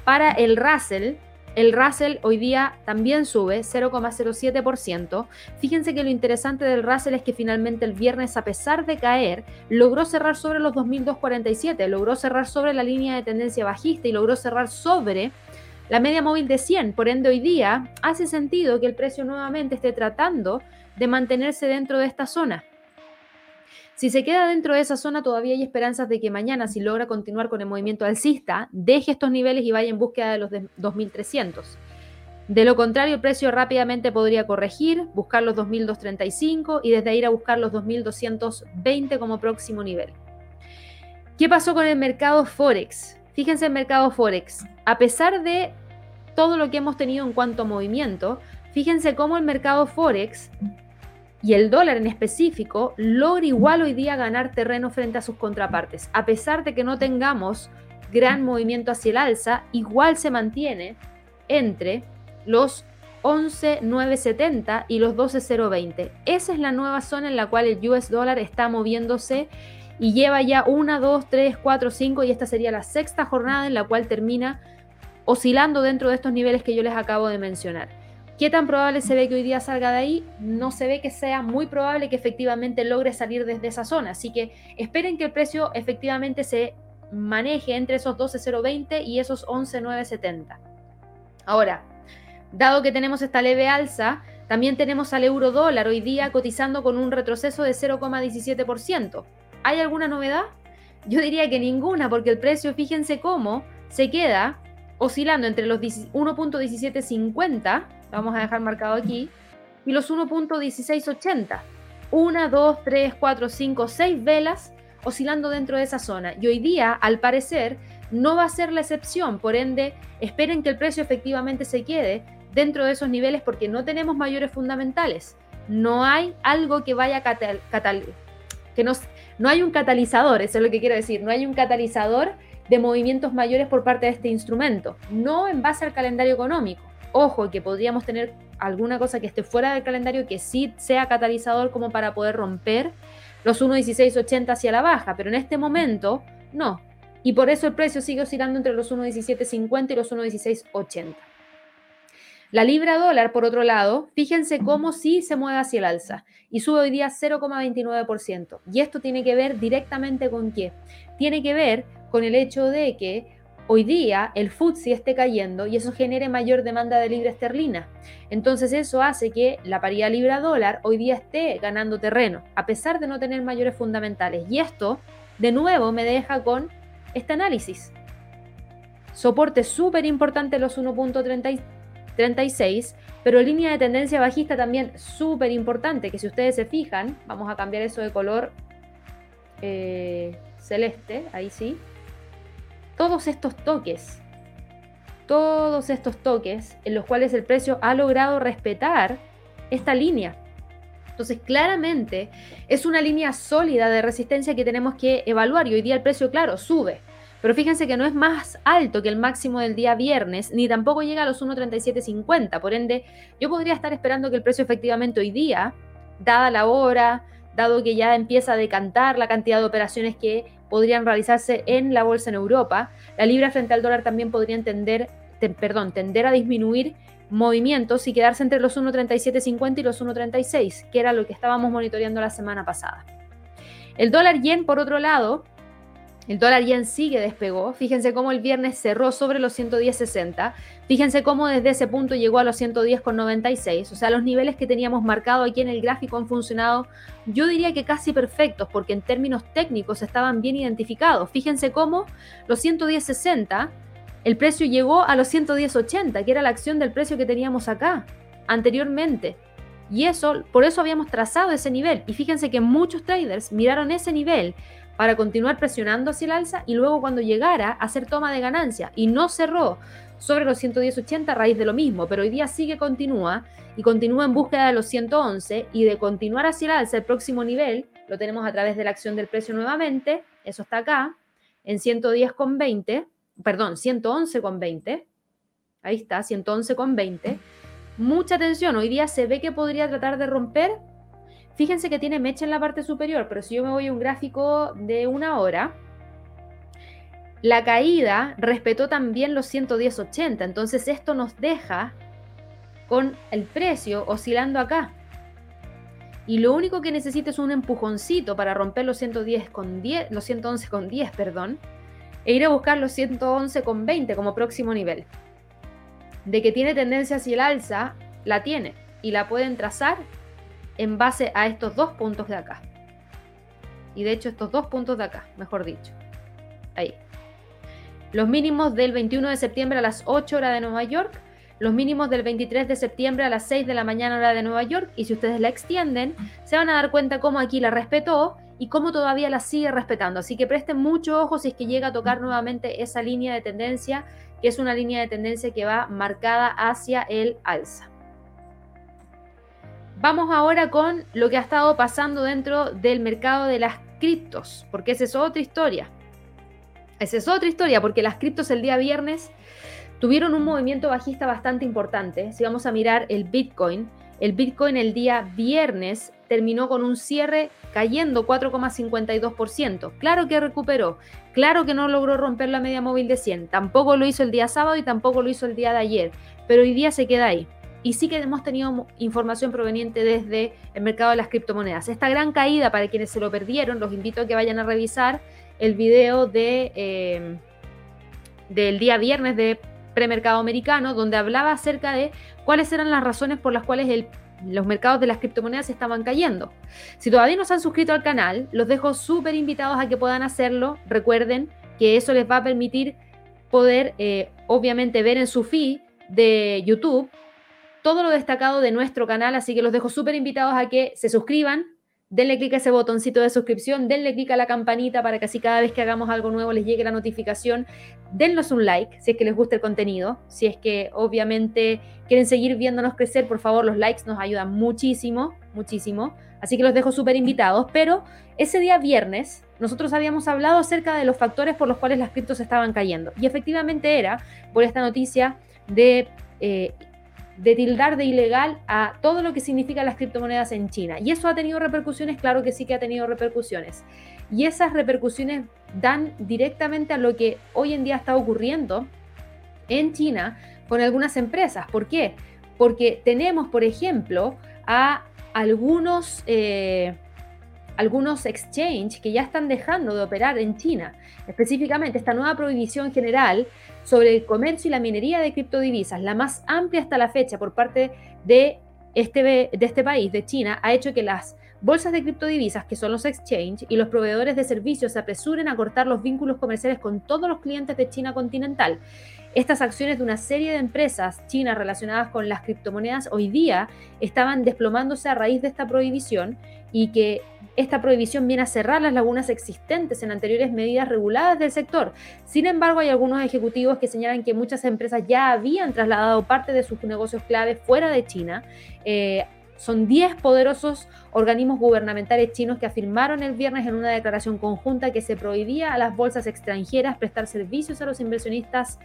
Para el Russell, el Russell hoy día también sube 0,07%. Fíjense que lo interesante del Russell es que finalmente el viernes, a pesar de caer, logró cerrar sobre los 2.247, logró cerrar sobre la línea de tendencia bajista y logró cerrar sobre la media móvil de 100. Por ende, hoy día hace sentido que el precio nuevamente esté tratando de mantenerse dentro de esta zona. Si se queda dentro de esa zona, todavía hay esperanzas de que mañana, si logra continuar con el movimiento alcista, deje estos niveles y vaya en búsqueda de los 2.300. De lo contrario, el precio rápidamente podría corregir, buscar los 2.235 y desde ahí ir a buscar los 2.220 como próximo nivel. ¿Qué pasó con el mercado Forex? Fíjense el mercado Forex. A pesar de todo lo que hemos tenido en cuanto a movimiento, fíjense cómo el mercado Forex y el dólar en específico logra igual hoy día ganar terreno frente a sus contrapartes. A pesar de que no tengamos gran movimiento hacia el alza, igual se mantiene entre los 11.970 y los 12.020. Esa es la nueva zona en la cual el US dólar está moviéndose y lleva ya una, dos, tres, cuatro, cinco y esta sería la sexta jornada en la cual termina oscilando dentro de estos niveles que yo les acabo de mencionar. ¿Qué tan probable se ve que hoy día salga de ahí? No se ve que sea muy probable que efectivamente logre salir desde esa zona. Así que esperen que el precio efectivamente se maneje entre esos 12.020 y esos 11.970. Ahora, dado que tenemos esta leve alza, también tenemos al euro dólar hoy día cotizando con un retroceso de 0,17%. ¿Hay alguna novedad? Yo diría que ninguna, porque el precio, fíjense cómo se queda oscilando entre los 1.1750 vamos a dejar marcado aquí, y los 1.1680. Una, dos, tres, cuatro, cinco, seis velas oscilando dentro de esa zona. Y hoy día, al parecer, no va a ser la excepción. Por ende, esperen que el precio efectivamente se quede dentro de esos niveles porque no tenemos mayores fundamentales. No hay algo que vaya a catal, que nos, no hay un catalizador, eso es lo que quiero decir, no hay un catalizador de movimientos mayores por parte de este instrumento, no en base al calendario económico. Ojo, que podríamos tener alguna cosa que esté fuera del calendario que sí sea catalizador como para poder romper los 1.1680 hacia la baja, pero en este momento no. Y por eso el precio sigue oscilando entre los 1.1750 y los 1.1680. La libra dólar, por otro lado, fíjense cómo sí se mueve hacia el alza y sube hoy día 0,29%. Y esto tiene que ver directamente con qué? Tiene que ver con el hecho de que hoy día el FTSE esté cayendo y eso genere mayor demanda de libra esterlina. Entonces eso hace que la paridad libra dólar hoy día esté ganando terreno, a pesar de no tener mayores fundamentales. Y esto, de nuevo, me deja con este análisis. Soporte súper importante los 1.36, pero línea de tendencia bajista también súper importante, que si ustedes se fijan, vamos a cambiar eso de color eh, celeste, ahí sí todos estos toques, todos estos toques en los cuales el precio ha logrado respetar esta línea. Entonces, claramente es una línea sólida de resistencia que tenemos que evaluar y hoy día el precio, claro, sube. Pero fíjense que no es más alto que el máximo del día viernes, ni tampoco llega a los 1.3750. Por ende, yo podría estar esperando que el precio efectivamente hoy día, dada la hora, dado que ya empieza a decantar la cantidad de operaciones que podrían realizarse en la bolsa en Europa. La libra frente al dólar también podría entender, perdón, tender a disminuir movimientos y quedarse entre los 1.3750 y los 1.36, que era lo que estábamos monitoreando la semana pasada. El dólar yen, por otro lado, el dólar yen sigue despegó. Fíjense cómo el viernes cerró sobre los 110.60. Fíjense cómo desde ese punto llegó a los 110.96. O sea, los niveles que teníamos marcado aquí en el gráfico han funcionado, yo diría que casi perfectos, porque en términos técnicos estaban bien identificados. Fíjense cómo los 110.60, el precio llegó a los 110.80, que era la acción del precio que teníamos acá anteriormente. Y eso, por eso habíamos trazado ese nivel. Y fíjense que muchos traders miraron ese nivel para continuar presionando hacia el alza y luego cuando llegara hacer toma de ganancia y no cerró sobre los 110.80 a raíz de lo mismo, pero hoy día sigue continúa y continúa en búsqueda de los 111 y de continuar hacia el alza el próximo nivel lo tenemos a través de la acción del precio nuevamente, eso está acá en 110,20, perdón, 111,20. Ahí está, 111,20. Mucha atención, hoy día se ve que podría tratar de romper Fíjense que tiene mecha en la parte superior, pero si yo me voy a un gráfico de una hora, la caída respetó también los 110.80, entonces esto nos deja con el precio oscilando acá. Y lo único que necesita es un empujoncito para romper los 110 con 10, los 111 con 10, perdón, e ir a buscar los 111 con 20 como próximo nivel. De que tiene tendencia hacia el alza, la tiene y la pueden trazar en base a estos dos puntos de acá. Y de hecho estos dos puntos de acá, mejor dicho. Ahí. Los mínimos del 21 de septiembre a las 8 horas de Nueva York, los mínimos del 23 de septiembre a las 6 de la mañana hora de Nueva York y si ustedes la extienden, se van a dar cuenta cómo aquí la respetó y cómo todavía la sigue respetando. Así que presten mucho ojo si es que llega a tocar nuevamente esa línea de tendencia, que es una línea de tendencia que va marcada hacia el alza. Vamos ahora con lo que ha estado pasando dentro del mercado de las criptos, porque esa es otra historia. Esa es otra historia, porque las criptos el día viernes tuvieron un movimiento bajista bastante importante. Si vamos a mirar el Bitcoin, el Bitcoin el día viernes terminó con un cierre cayendo 4,52%. Claro que recuperó, claro que no logró romper la media móvil de 100, tampoco lo hizo el día sábado y tampoco lo hizo el día de ayer, pero hoy día se queda ahí. Y sí que hemos tenido información proveniente desde el mercado de las criptomonedas. Esta gran caída, para quienes se lo perdieron, los invito a que vayan a revisar el video de, eh, del día viernes de premercado americano, donde hablaba acerca de cuáles eran las razones por las cuales los mercados de las criptomonedas estaban cayendo. Si todavía no se han suscrito al canal, los dejo súper invitados a que puedan hacerlo. Recuerden que eso les va a permitir poder, eh, obviamente, ver en su feed de YouTube todo lo destacado de nuestro canal, así que los dejo súper invitados a que se suscriban, denle clic a ese botoncito de suscripción, denle clic a la campanita para que así cada vez que hagamos algo nuevo les llegue la notificación. Dennos un like si es que les gusta el contenido, si es que obviamente quieren seguir viéndonos crecer, por favor, los likes nos ayudan muchísimo, muchísimo. Así que los dejo súper invitados, pero ese día viernes nosotros habíamos hablado acerca de los factores por los cuales las criptos estaban cayendo. Y efectivamente era por esta noticia de eh, de tildar de ilegal a todo lo que significa las criptomonedas en China. ¿Y eso ha tenido repercusiones? Claro que sí que ha tenido repercusiones. Y esas repercusiones dan directamente a lo que hoy en día está ocurriendo en China con algunas empresas. ¿Por qué? Porque tenemos, por ejemplo, a algunos... Eh, algunos exchanges que ya están dejando de operar en China. Específicamente, esta nueva prohibición general sobre el comercio y la minería de criptodivisas, la más amplia hasta la fecha por parte de este, de este país, de China, ha hecho que las bolsas de criptodivisas, que son los exchanges, y los proveedores de servicios se apresuren a cortar los vínculos comerciales con todos los clientes de China continental. Estas acciones de una serie de empresas chinas relacionadas con las criptomonedas hoy día estaban desplomándose a raíz de esta prohibición y que esta prohibición viene a cerrar las lagunas existentes en anteriores medidas reguladas del sector. Sin embargo, hay algunos ejecutivos que señalan que muchas empresas ya habían trasladado parte de sus negocios clave fuera de China. Eh, son 10 poderosos organismos gubernamentales chinos que afirmaron el viernes en una declaración conjunta que se prohibía a las bolsas extranjeras prestar servicios a los inversionistas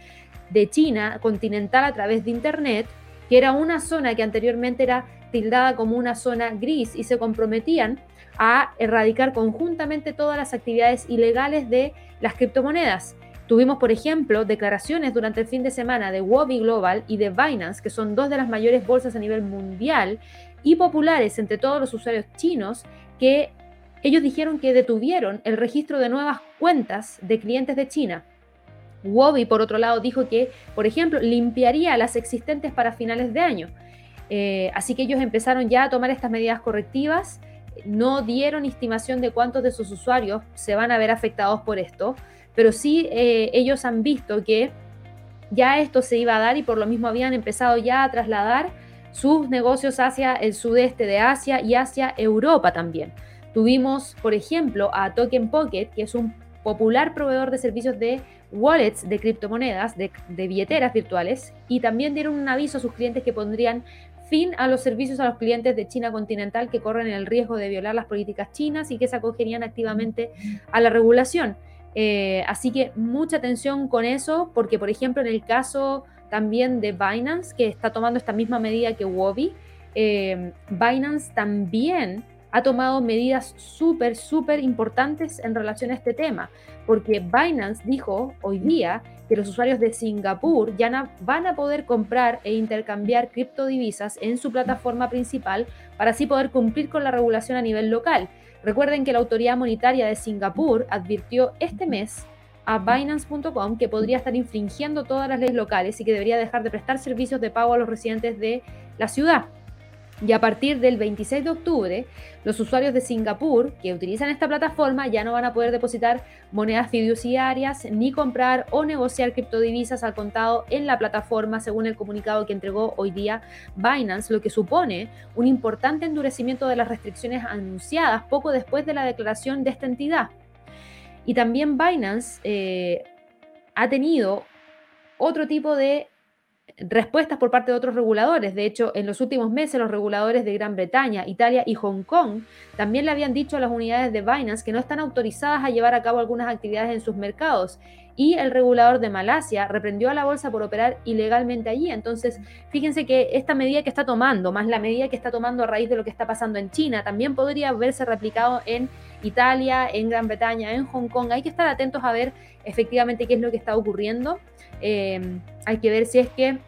de China continental a través de Internet, que era una zona que anteriormente era tildada como una zona gris y se comprometían a erradicar conjuntamente todas las actividades ilegales de las criptomonedas. Tuvimos, por ejemplo, declaraciones durante el fin de semana de Wobby Global y de Binance, que son dos de las mayores bolsas a nivel mundial y populares entre todos los usuarios chinos, que ellos dijeron que detuvieron el registro de nuevas cuentas de clientes de China. Wobby, por otro lado, dijo que, por ejemplo, limpiaría las existentes para finales de año. Eh, así que ellos empezaron ya a tomar estas medidas correctivas no dieron estimación de cuántos de sus usuarios se van a ver afectados por esto, pero sí eh, ellos han visto que ya esto se iba a dar y por lo mismo habían empezado ya a trasladar sus negocios hacia el sudeste de Asia y hacia Europa también. Tuvimos, por ejemplo, a Token Pocket, que es un popular proveedor de servicios de wallets de criptomonedas, de, de, billeteras virtuales, y también dieron un aviso a sus clientes que pondrían fin a los servicios a los clientes de China continental que corren el riesgo de violar las políticas chinas y que se acogerían activamente a la regulación. Eh, así que mucha atención con eso, porque por ejemplo en el caso también de Binance, que está tomando esta misma medida que Wobby, eh, Binance también ha tomado medidas súper, súper importantes en relación a este tema, porque Binance dijo hoy día que los usuarios de Singapur ya van a poder comprar e intercambiar criptodivisas en su plataforma principal para así poder cumplir con la regulación a nivel local. Recuerden que la autoridad monetaria de Singapur advirtió este mes a Binance.com que podría estar infringiendo todas las leyes locales y que debería dejar de prestar servicios de pago a los residentes de la ciudad. Y a partir del 26 de octubre, los usuarios de Singapur que utilizan esta plataforma ya no van a poder depositar monedas fiduciarias ni comprar o negociar criptodivisas al contado en la plataforma, según el comunicado que entregó hoy día Binance, lo que supone un importante endurecimiento de las restricciones anunciadas poco después de la declaración de esta entidad. Y también Binance eh, ha tenido otro tipo de respuestas por parte de otros reguladores. De hecho, en los últimos meses los reguladores de Gran Bretaña, Italia y Hong Kong también le habían dicho a las unidades de Binance que no están autorizadas a llevar a cabo algunas actividades en sus mercados. Y el regulador de Malasia reprendió a la bolsa por operar ilegalmente allí. Entonces, fíjense que esta medida que está tomando, más la medida que está tomando a raíz de lo que está pasando en China, también podría verse replicado en Italia, en Gran Bretaña, en Hong Kong. Hay que estar atentos a ver efectivamente qué es lo que está ocurriendo. Eh, hay que ver si es que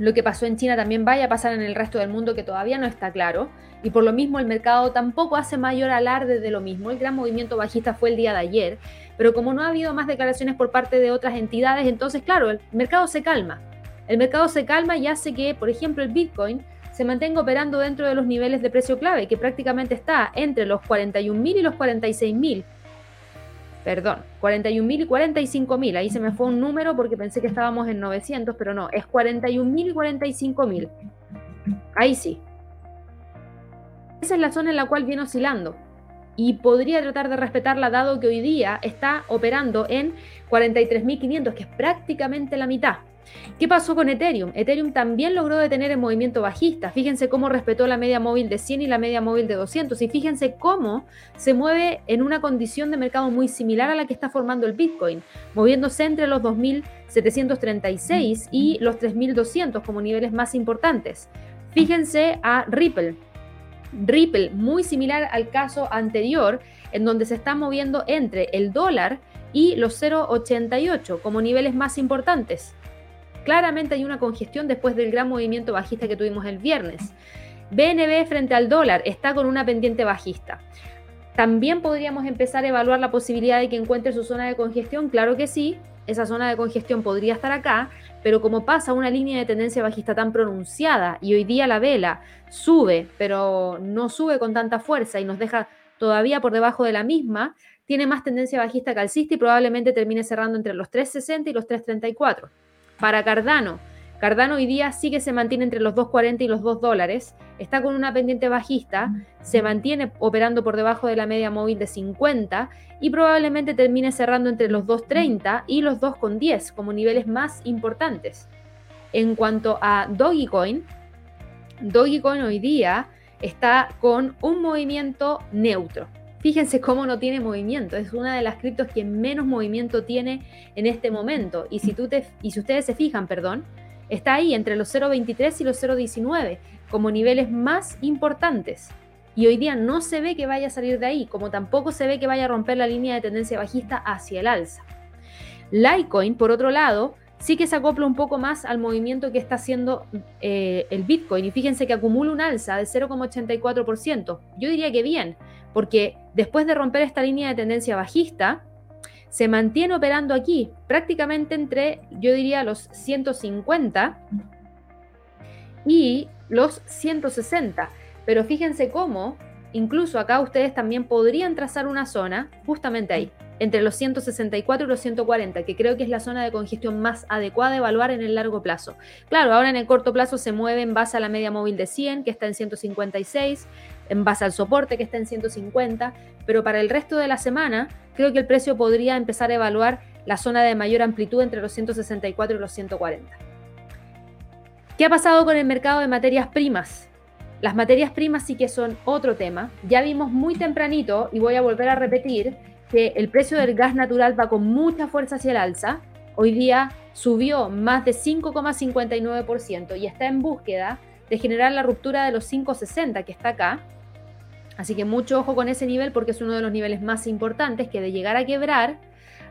lo que pasó en China también vaya a pasar en el resto del mundo, que todavía no está claro. Y por lo mismo el mercado tampoco hace mayor alarde de lo mismo. El gran movimiento bajista fue el día de ayer, pero como no ha habido más declaraciones por parte de otras entidades, entonces claro, el mercado se calma. El mercado se calma y hace que, por ejemplo, el Bitcoin se mantenga operando dentro de los niveles de precio clave, que prácticamente está entre los 41.000 y los 46.000 perdón, 41.000 y 45.000. Ahí se me fue un número porque pensé que estábamos en 900, pero no, es 41.000 y 45.000. Ahí sí. Esa es la zona en la cual viene oscilando. Y podría tratar de respetarla dado que hoy día está operando en 43.500, que es prácticamente la mitad. ¿Qué pasó con Ethereum? Ethereum también logró detener el movimiento bajista. Fíjense cómo respetó la media móvil de 100 y la media móvil de 200. Y fíjense cómo se mueve en una condición de mercado muy similar a la que está formando el Bitcoin, moviéndose entre los 2.736 y los 3.200 como niveles más importantes. Fíjense a Ripple. Ripple, muy similar al caso anterior, en donde se está moviendo entre el dólar y los 0,88 como niveles más importantes. Claramente hay una congestión después del gran movimiento bajista que tuvimos el viernes. BNB frente al dólar está con una pendiente bajista. También podríamos empezar a evaluar la posibilidad de que encuentre su zona de congestión, claro que sí, esa zona de congestión podría estar acá, pero como pasa una línea de tendencia bajista tan pronunciada y hoy día la vela sube, pero no sube con tanta fuerza y nos deja todavía por debajo de la misma, tiene más tendencia bajista que alcista y probablemente termine cerrando entre los 3.60 y los 3.34 para Cardano. Cardano hoy día sí que se mantiene entre los 2.40 y los 2 dólares, está con una pendiente bajista, se mantiene operando por debajo de la media móvil de 50 y probablemente termine cerrando entre los 2.30 y los 2.10 como niveles más importantes. En cuanto a Dogecoin, Dogecoin hoy día está con un movimiento neutro. Fíjense cómo no tiene movimiento. Es una de las criptos que menos movimiento tiene en este momento. Y si, tú te, y si ustedes se fijan, perdón, está ahí entre los 0.23 y los 0.19 como niveles más importantes. Y hoy día no se ve que vaya a salir de ahí, como tampoco se ve que vaya a romper la línea de tendencia bajista hacia el alza. Litecoin, por otro lado, sí que se acopla un poco más al movimiento que está haciendo eh, el Bitcoin. Y fíjense que acumula un alza de 0,84%. Yo diría que bien, porque después de romper esta línea de tendencia bajista, se mantiene operando aquí, prácticamente entre, yo diría, los 150 y los 160. Pero fíjense cómo, incluso acá ustedes también podrían trazar una zona justamente ahí entre los 164 y los 140, que creo que es la zona de congestión más adecuada de evaluar en el largo plazo. Claro, ahora en el corto plazo se mueve en base a la media móvil de 100, que está en 156, en base al soporte, que está en 150, pero para el resto de la semana creo que el precio podría empezar a evaluar la zona de mayor amplitud entre los 164 y los 140. ¿Qué ha pasado con el mercado de materias primas? Las materias primas sí que son otro tema. Ya vimos muy tempranito, y voy a volver a repetir, que el precio del gas natural va con mucha fuerza hacia el alza. Hoy día subió más de 5,59% y está en búsqueda de generar la ruptura de los 5,60 que está acá. Así que mucho ojo con ese nivel porque es uno de los niveles más importantes que de llegar a quebrar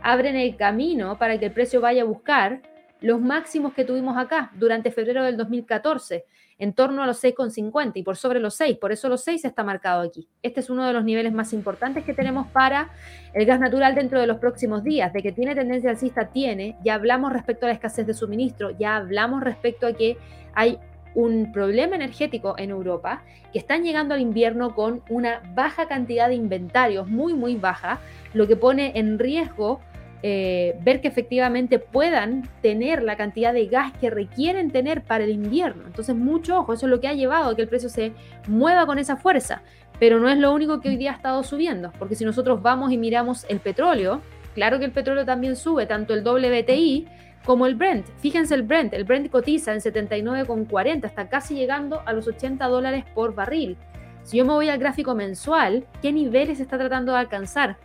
abren el camino para que el precio vaya a buscar los máximos que tuvimos acá durante febrero del 2014 en torno a los 6,50 y por sobre los 6, por eso los 6 está marcado aquí. Este es uno de los niveles más importantes que tenemos para el gas natural dentro de los próximos días. De que tiene tendencia alcista, tiene. Ya hablamos respecto a la escasez de suministro, ya hablamos respecto a que hay un problema energético en Europa, que están llegando al invierno con una baja cantidad de inventarios, muy, muy baja, lo que pone en riesgo eh, ver que efectivamente puedan tener la cantidad de gas que requieren tener para el invierno. Entonces, mucho ojo, eso es lo que ha llevado a que el precio se mueva con esa fuerza. Pero no es lo único que hoy día ha estado subiendo, porque si nosotros vamos y miramos el petróleo, claro que el petróleo también sube, tanto el WTI como el Brent. Fíjense el Brent, el Brent cotiza en 79,40, está casi llegando a los 80 dólares por barril. Si yo me voy al gráfico mensual, ¿qué niveles está tratando de alcanzar?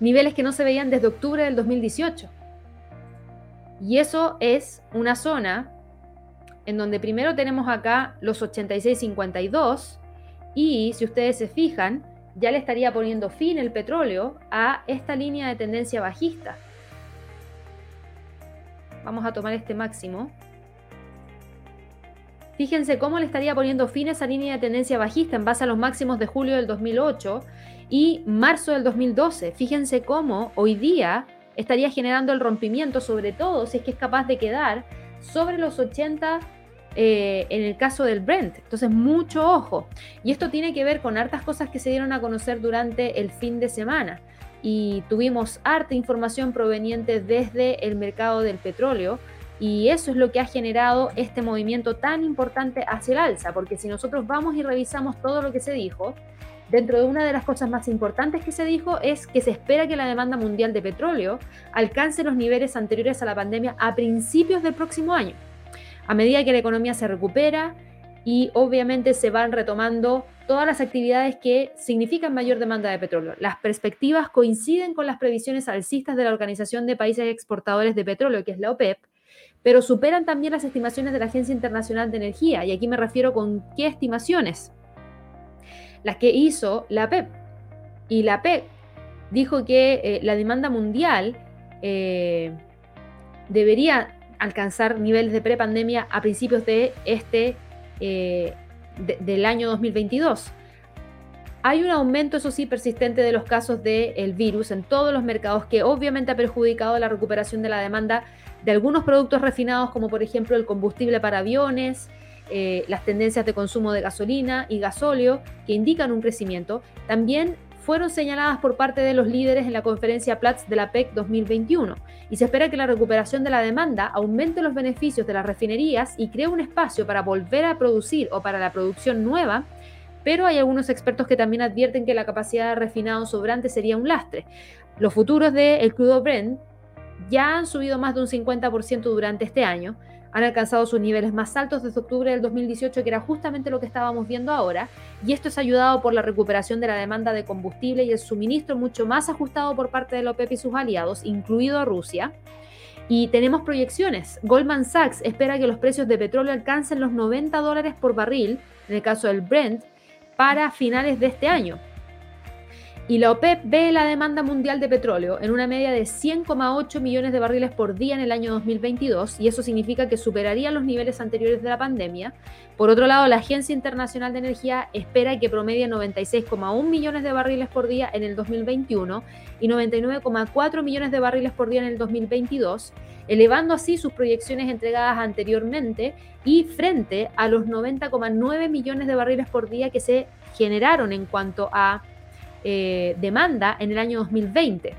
Niveles que no se veían desde octubre del 2018. Y eso es una zona en donde primero tenemos acá los 86,52 y si ustedes se fijan, ya le estaría poniendo fin el petróleo a esta línea de tendencia bajista. Vamos a tomar este máximo. Fíjense cómo le estaría poniendo fin esa línea de tendencia bajista en base a los máximos de julio del 2008 y marzo del 2012. Fíjense cómo hoy día estaría generando el rompimiento, sobre todo si es que es capaz de quedar sobre los 80 eh, en el caso del Brent. Entonces, mucho ojo. Y esto tiene que ver con hartas cosas que se dieron a conocer durante el fin de semana. Y tuvimos harta información proveniente desde el mercado del petróleo. Y eso es lo que ha generado este movimiento tan importante hacia el alza, porque si nosotros vamos y revisamos todo lo que se dijo, dentro de una de las cosas más importantes que se dijo es que se espera que la demanda mundial de petróleo alcance los niveles anteriores a la pandemia a principios del próximo año a medida que la economía se recupera y obviamente se van retomando todas las actividades que significan mayor demanda de petróleo. Las perspectivas coinciden con las previsiones alcistas de la Organización de Países Exportadores de Petróleo, que es la OPEP, pero superan también las estimaciones de la Agencia Internacional de Energía. Y aquí me refiero con qué estimaciones. Las que hizo la OPEP. Y la OPEP dijo que eh, la demanda mundial eh, debería alcanzar niveles de prepandemia a principios de este, eh, del año 2022. Hay un aumento, eso sí, persistente de los casos del virus en todos los mercados que obviamente ha perjudicado la recuperación de la demanda de algunos productos refinados como por ejemplo el combustible para aviones, eh, las tendencias de consumo de gasolina y gasóleo que indican un crecimiento. También fueron señaladas por parte de los líderes en la conferencia Platts de la PEC 2021 y se espera que la recuperación de la demanda aumente los beneficios de las refinerías y cree un espacio para volver a producir o para la producción nueva, pero hay algunos expertos que también advierten que la capacidad de refinado sobrante sería un lastre. Los futuros del crudo Brent ya han subido más de un 50% durante este año, han alcanzado sus niveles más altos desde octubre del 2018, que era justamente lo que estábamos viendo ahora, y esto es ayudado por la recuperación de la demanda de combustible y el suministro mucho más ajustado por parte de la OPEP y sus aliados, incluido a Rusia. Y tenemos proyecciones. Goldman Sachs espera que los precios de petróleo alcancen los 90 dólares por barril, en el caso del Brent, para finales de este año. Y la OPEP ve la demanda mundial de petróleo en una media de 100,8 millones de barriles por día en el año 2022, y eso significa que superaría los niveles anteriores de la pandemia. Por otro lado, la Agencia Internacional de Energía espera que promedie 96,1 millones de barriles por día en el 2021 y 99,4 millones de barriles por día en el 2022, elevando así sus proyecciones entregadas anteriormente y frente a los 90,9 millones de barriles por día que se generaron en cuanto a eh, demanda en el año 2020.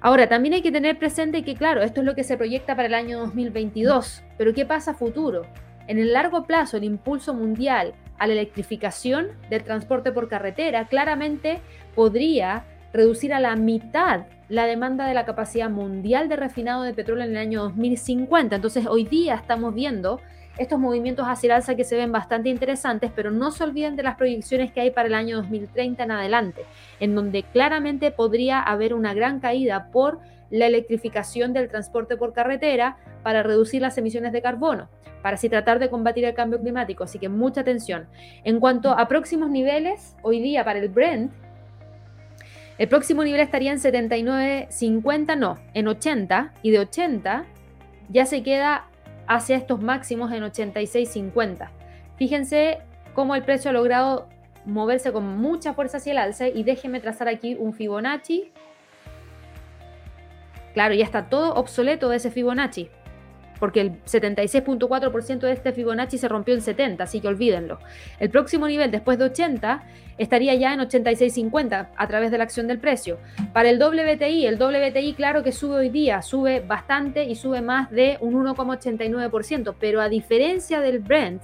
Ahora, también hay que tener presente que, claro, esto es lo que se proyecta para el año 2022, pero ¿qué pasa a futuro? En el largo plazo, el impulso mundial a la electrificación del transporte por carretera claramente podría reducir a la mitad la demanda de la capacidad mundial de refinado de petróleo en el año 2050. Entonces, hoy día estamos viendo estos movimientos hacia el alza que se ven bastante interesantes, pero no se olviden de las proyecciones que hay para el año 2030 en adelante, en donde claramente podría haber una gran caída por la electrificación del transporte por carretera para reducir las emisiones de carbono, para así tratar de combatir el cambio climático. Así que mucha atención. En cuanto a próximos niveles, hoy día para el Brent, el próximo nivel estaría en 79.50, no, en 80, y de 80 ya se queda hacia estos máximos en 86.50. Fíjense cómo el precio ha logrado moverse con mucha fuerza hacia el alza y déjenme trazar aquí un Fibonacci. Claro, ya está todo obsoleto de ese Fibonacci. Porque el 76.4% de este Fibonacci se rompió en 70, así que olvídenlo. El próximo nivel después de 80 estaría ya en 86.50 a través de la acción del precio. Para el WTI, el WTI claro que sube hoy día, sube bastante y sube más de un 1,89%, pero a diferencia del Brent,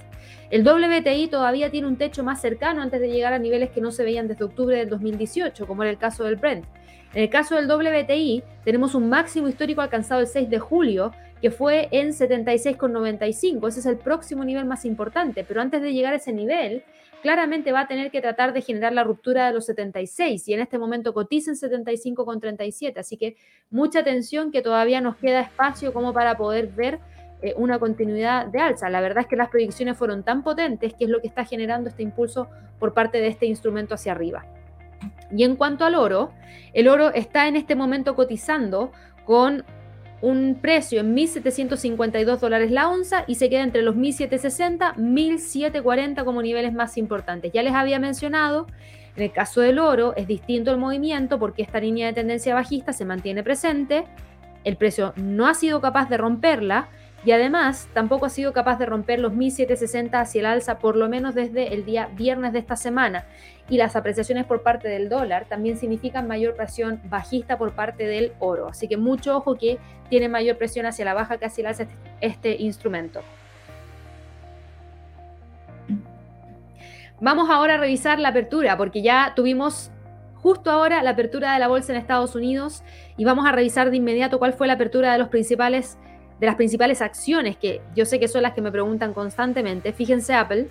el WTI todavía tiene un techo más cercano antes de llegar a niveles que no se veían desde octubre del 2018, como era el caso del Brent. En el caso del WTI, tenemos un máximo histórico alcanzado el 6 de julio, que fue en 76,95. Ese es el próximo nivel más importante, pero antes de llegar a ese nivel, claramente va a tener que tratar de generar la ruptura de los 76 y en este momento cotiza en 75,37. Así que mucha atención que todavía nos queda espacio como para poder ver eh, una continuidad de alza. La verdad es que las predicciones fueron tan potentes que es lo que está generando este impulso por parte de este instrumento hacia arriba. Y en cuanto al oro, el oro está en este momento cotizando con un precio en 1.752 dólares la onza y se queda entre los 1.760, 1.740 como niveles más importantes. Ya les había mencionado, en el caso del oro es distinto el movimiento porque esta línea de tendencia bajista se mantiene presente, el precio no ha sido capaz de romperla y además tampoco ha sido capaz de romper los 1760 hacia el alza, por lo menos desde el día viernes de esta semana. Y las apreciaciones por parte del dólar también significan mayor presión bajista por parte del oro. Así que mucho ojo que tiene mayor presión hacia la baja que hacia el alza este, este instrumento. Vamos ahora a revisar la apertura, porque ya tuvimos justo ahora la apertura de la bolsa en Estados Unidos y vamos a revisar de inmediato cuál fue la apertura de los principales de las principales acciones que yo sé que son las que me preguntan constantemente. Fíjense Apple,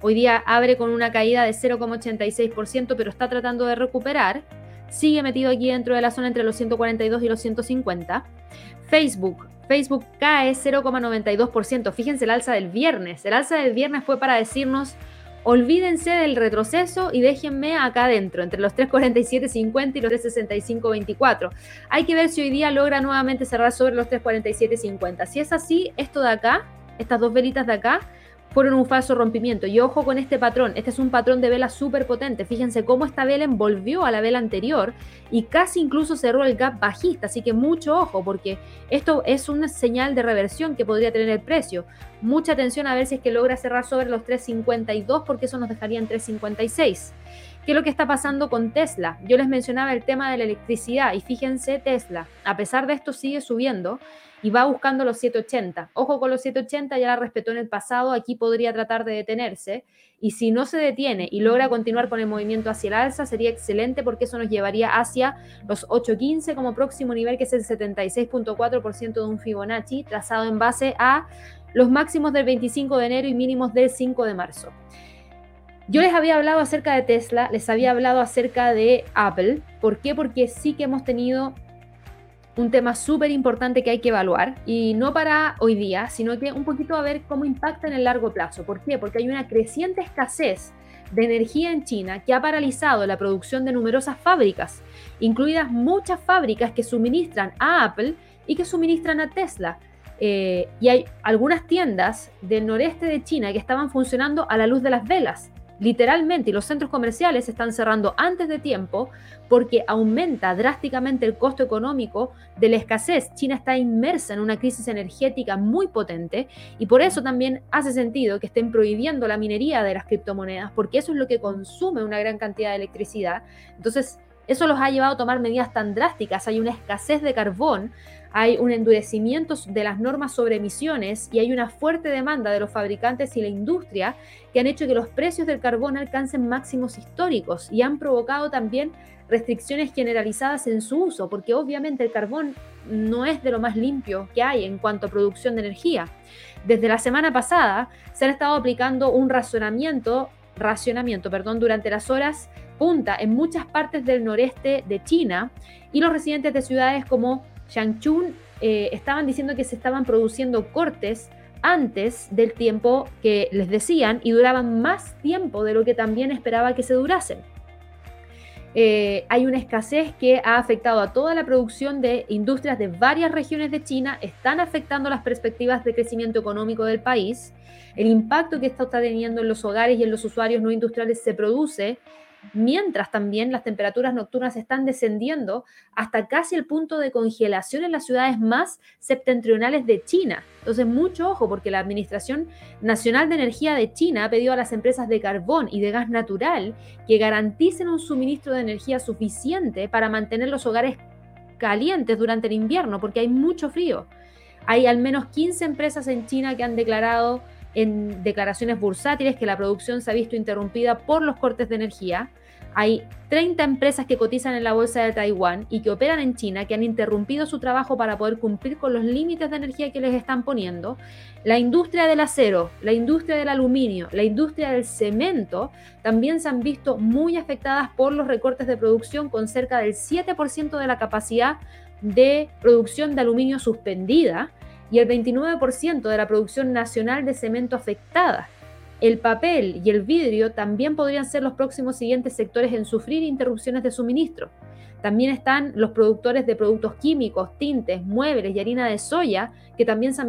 hoy día abre con una caída de 0,86%, pero está tratando de recuperar. Sigue metido aquí dentro de la zona entre los 142 y los 150. Facebook, Facebook cae 0,92%. Fíjense el alza del viernes. El alza del viernes fue para decirnos Olvídense del retroceso y déjenme acá adentro, entre los 347.50 y los 365.24. Hay que ver si hoy día logra nuevamente cerrar sobre los 347.50. Si es así, esto de acá, estas dos velitas de acá, fueron un falso rompimiento. Y ojo con este patrón, este es un patrón de vela súper potente. Fíjense cómo esta vela envolvió a la vela anterior y casi incluso cerró el gap bajista. Así que mucho ojo, porque esto es una señal de reversión que podría tener el precio. Mucha atención a ver si es que logra cerrar sobre los 3.52, porque eso nos dejaría en 3.56. ¿Qué es lo que está pasando con Tesla? Yo les mencionaba el tema de la electricidad y fíjense Tesla, a pesar de esto sigue subiendo y va buscando los 780. Ojo con los 780, ya la respetó en el pasado, aquí podría tratar de detenerse. Y si no se detiene y logra continuar con el movimiento hacia el alza, sería excelente porque eso nos llevaría hacia los 815 como próximo nivel, que es el 76.4% de un Fibonacci, trazado en base a los máximos del 25 de enero y mínimos del 5 de marzo. Yo les había hablado acerca de Tesla, les había hablado acerca de Apple. ¿Por qué? Porque sí que hemos tenido un tema súper importante que hay que evaluar y no para hoy día, sino que un poquito a ver cómo impacta en el largo plazo. ¿Por qué? Porque hay una creciente escasez de energía en China que ha paralizado la producción de numerosas fábricas, incluidas muchas fábricas que suministran a Apple y que suministran a Tesla. Eh, y hay algunas tiendas del noreste de China que estaban funcionando a la luz de las velas literalmente, y los centros comerciales están cerrando antes de tiempo porque aumenta drásticamente el costo económico de la escasez. China está inmersa en una crisis energética muy potente y por eso también hace sentido que estén prohibiendo la minería de las criptomonedas, porque eso es lo que consume una gran cantidad de electricidad. Entonces, eso los ha llevado a tomar medidas tan drásticas. Hay una escasez de carbón, hay un endurecimiento de las normas sobre emisiones y hay una fuerte demanda de los fabricantes y la industria que han hecho que los precios del carbón alcancen máximos históricos y han provocado también restricciones generalizadas en su uso, porque obviamente el carbón no es de lo más limpio que hay en cuanto a producción de energía. Desde la semana pasada se han estado aplicando un racionamiento, racionamiento perdón, durante las horas punta en muchas partes del noreste de China y los residentes de ciudades como Changchun eh, estaban diciendo que se estaban produciendo cortes antes del tiempo que les decían y duraban más tiempo de lo que también esperaba que se durasen. Eh, hay una escasez que ha afectado a toda la producción de industrias de varias regiones de China, están afectando las perspectivas de crecimiento económico del país. El impacto que esto está teniendo en los hogares y en los usuarios no industriales se produce mientras también las temperaturas nocturnas están descendiendo hasta casi el punto de congelación en las ciudades más septentrionales de China. Entonces, mucho ojo, porque la Administración Nacional de Energía de China ha pedido a las empresas de carbón y de gas natural que garanticen un suministro de energía suficiente para mantener los hogares calientes durante el invierno, porque hay mucho frío. Hay al menos 15 empresas en China que han declarado en declaraciones bursátiles que la producción se ha visto interrumpida por los cortes de energía. Hay 30 empresas que cotizan en la bolsa de Taiwán y que operan en China que han interrumpido su trabajo para poder cumplir con los límites de energía que les están poniendo. La industria del acero, la industria del aluminio, la industria del cemento también se han visto muy afectadas por los recortes de producción con cerca del 7% de la capacidad de producción de aluminio suspendida y el 29% de la producción nacional de cemento afectada. El papel y el vidrio también podrían ser los próximos siguientes sectores en sufrir interrupciones de suministro. También están los productores de productos químicos, tintes, muebles y harina de soya, que también se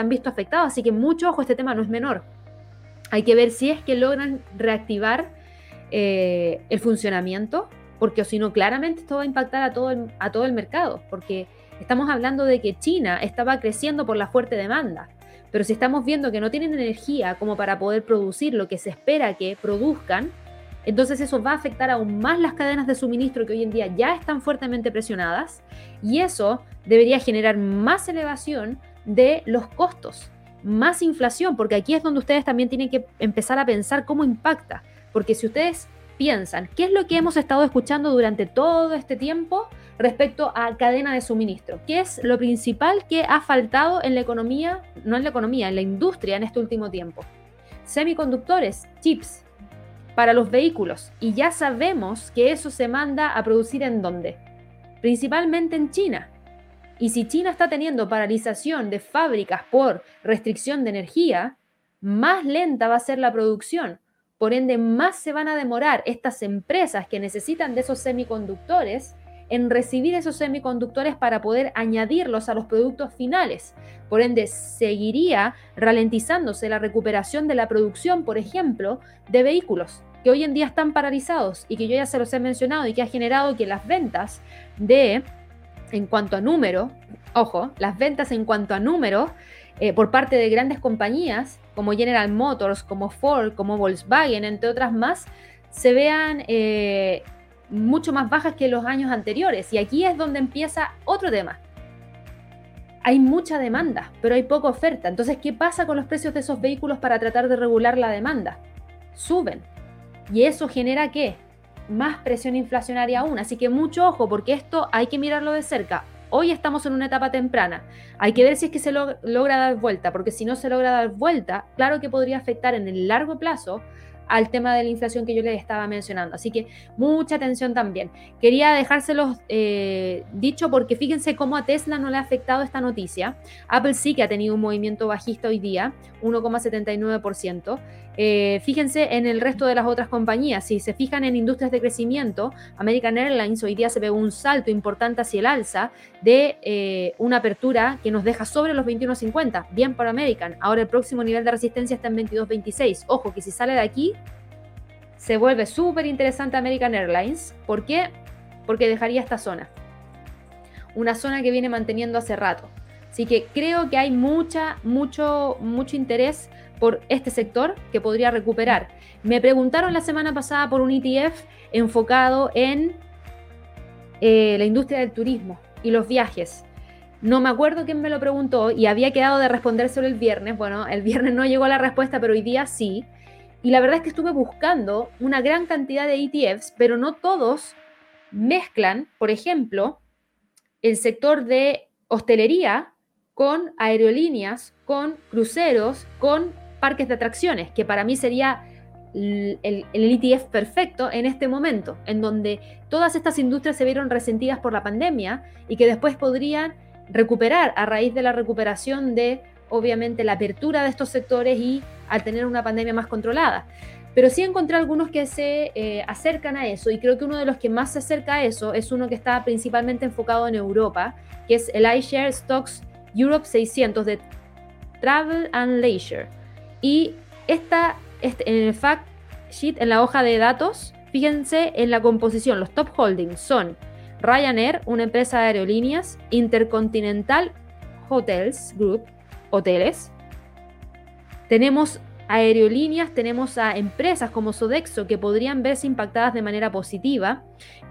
han, visto afectados. Así que mucho ojo, este tema no es menor. Hay que ver si es que logran reactivar eh, el funcionamiento, porque si no, claramente esto va a impactar a todo, a todo el mercado, porque Estamos hablando de que China estaba creciendo por la fuerte demanda, pero si estamos viendo que no tienen energía como para poder producir lo que se espera que produzcan, entonces eso va a afectar aún más las cadenas de suministro que hoy en día ya están fuertemente presionadas y eso debería generar más elevación de los costos, más inflación, porque aquí es donde ustedes también tienen que empezar a pensar cómo impacta, porque si ustedes piensan, ¿qué es lo que hemos estado escuchando durante todo este tiempo? respecto a cadena de suministro, que es lo principal que ha faltado en la economía, no en la economía, en la industria en este último tiempo. Semiconductores, chips para los vehículos, y ya sabemos que eso se manda a producir en dónde? Principalmente en China. Y si China está teniendo paralización de fábricas por restricción de energía, más lenta va a ser la producción. Por ende, más se van a demorar estas empresas que necesitan de esos semiconductores en recibir esos semiconductores para poder añadirlos a los productos finales. Por ende, seguiría ralentizándose la recuperación de la producción, por ejemplo, de vehículos que hoy en día están paralizados y que yo ya se los he mencionado y que ha generado que las ventas de, en cuanto a número, ojo, las ventas en cuanto a número eh, por parte de grandes compañías como General Motors, como Ford, como Volkswagen, entre otras más, se vean eh, mucho más bajas que los años anteriores. Y aquí es donde empieza otro tema. Hay mucha demanda, pero hay poca oferta. Entonces, ¿qué pasa con los precios de esos vehículos para tratar de regular la demanda? Suben. Y eso genera qué? Más presión inflacionaria aún. Así que mucho ojo, porque esto hay que mirarlo de cerca. Hoy estamos en una etapa temprana. Hay que ver si es que se logra dar vuelta, porque si no se logra dar vuelta, claro que podría afectar en el largo plazo al tema de la inflación que yo les estaba mencionando. Así que mucha atención también. Quería dejárselos eh, dicho porque fíjense cómo a Tesla no le ha afectado esta noticia. Apple sí que ha tenido un movimiento bajista hoy día, 1,79%. Eh, fíjense en el resto de las otras compañías. Si se fijan en industrias de crecimiento, American Airlines hoy día se ve un salto importante hacia el alza de eh, una apertura que nos deja sobre los 21.50. Bien para American. Ahora el próximo nivel de resistencia está en 22.26. Ojo que si sale de aquí, se vuelve súper interesante American Airlines. ¿Por qué? Porque dejaría esta zona. Una zona que viene manteniendo hace rato. Así que creo que hay mucha, mucho, mucho interés por este sector que podría recuperar. Me preguntaron la semana pasada por un ETF enfocado en eh, la industria del turismo y los viajes. No me acuerdo quién me lo preguntó y había quedado de responder sobre el viernes. Bueno, el viernes no llegó la respuesta, pero hoy día sí. Y la verdad es que estuve buscando una gran cantidad de ETFs, pero no todos mezclan, por ejemplo, el sector de hostelería con aerolíneas, con cruceros, con parques de atracciones, que para mí sería el, el, ETF perfecto en este momento, en donde todas estas industrias se vieron resentidas por la pandemia y que después podrían recuperar a raíz de la recuperación de, obviamente, la apertura de estos sectores y al tener una pandemia más controlada. Pero sí encontré algunos que se eh, acercan a eso y creo que uno de los que más se acerca a eso es uno que está principalmente enfocado en Europa, que es el iShare Stocks Europe 600 de Travel and Leisure. Y esta, este, en el fact sheet, en la hoja de datos, Fíjense en la composición, los top holdings son Ryanair, una empresa de aerolíneas, Intercontinental Hotels Group, hoteles. Tenemos aerolíneas, tenemos a empresas como Sodexo que podrían verse impactadas de manera positiva.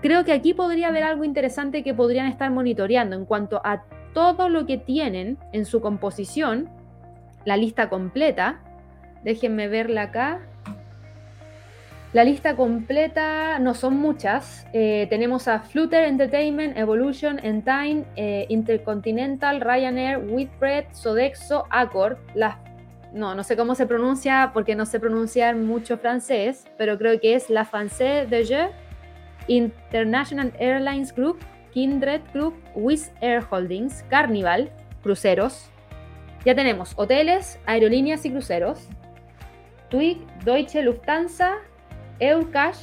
Creo que aquí podría haber algo interesante que podrían estar monitoreando en cuanto a todo lo que tienen en su composición, la lista completa. Déjenme verla acá. La lista completa no son muchas. Eh, tenemos a Flutter Entertainment, Evolution, Entine, eh, Intercontinental, Ryanair, Whitbread, Sodexo, Accor. Las, no, no sé cómo se pronuncia porque no sé pronunciar mucho francés, pero creo que es La Française de Jeux, International Airlines Group, Kindred Group, Wizz Air Holdings, Carnival, cruceros. Ya tenemos hoteles, aerolíneas y cruceros. TUI, Deutsche Lufthansa, Eucash.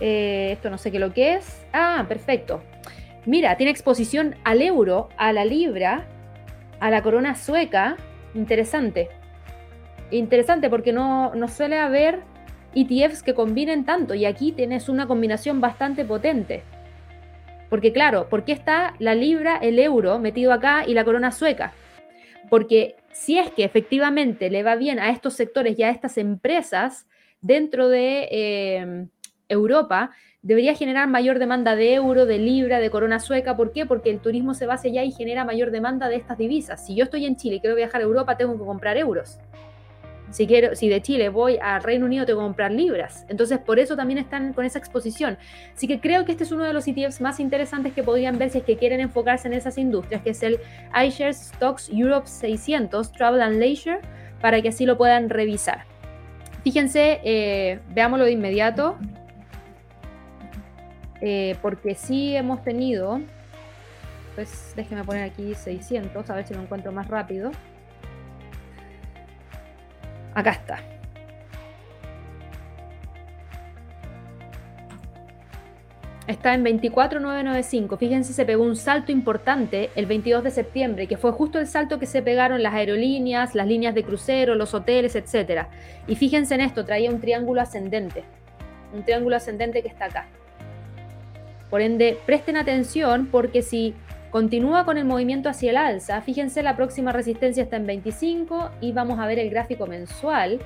Eh, esto no sé qué lo que es. Ah, perfecto. Mira, tiene exposición al euro, a la libra, a la corona sueca. Interesante. Interesante porque no, no suele haber ETFs que combinen tanto y aquí tienes una combinación bastante potente. Porque claro, ¿por qué está la libra, el euro metido acá y la corona sueca? Porque si es que efectivamente le va bien a estos sectores y a estas empresas, dentro de em, Europa debería generar mayor demanda de euro, de libra, de corona sueca. ¿Por qué? Porque el turismo se basa allá y genera mayor demanda de estas divisas. Si yo estoy en Chile y quiero viajar a Europa, tengo que comprar euros. Si, quiero, si de Chile voy al Reino Unido, tengo que comprar libras. Entonces, por eso también están con esa exposición. Así que creo que este es uno de los ETFs más interesantes que podrían ver si es que quieren enfocarse en esas industrias, que es el iShares Stocks Europe 600 Travel and Leisure, para que así lo puedan revisar. Fíjense, eh, veámoslo de inmediato, eh, porque sí hemos tenido, pues déjenme poner aquí 600, a ver si lo encuentro más rápido. Acá está. Está en 24995. Fíjense, se pegó un salto importante el 22 de septiembre, que fue justo el salto que se pegaron las aerolíneas, las líneas de crucero, los hoteles, etc. Y fíjense en esto, traía un triángulo ascendente. Un triángulo ascendente que está acá. Por ende, presten atención porque si continúa con el movimiento hacia el alza, fíjense la próxima resistencia está en 25 y vamos a ver el gráfico mensual.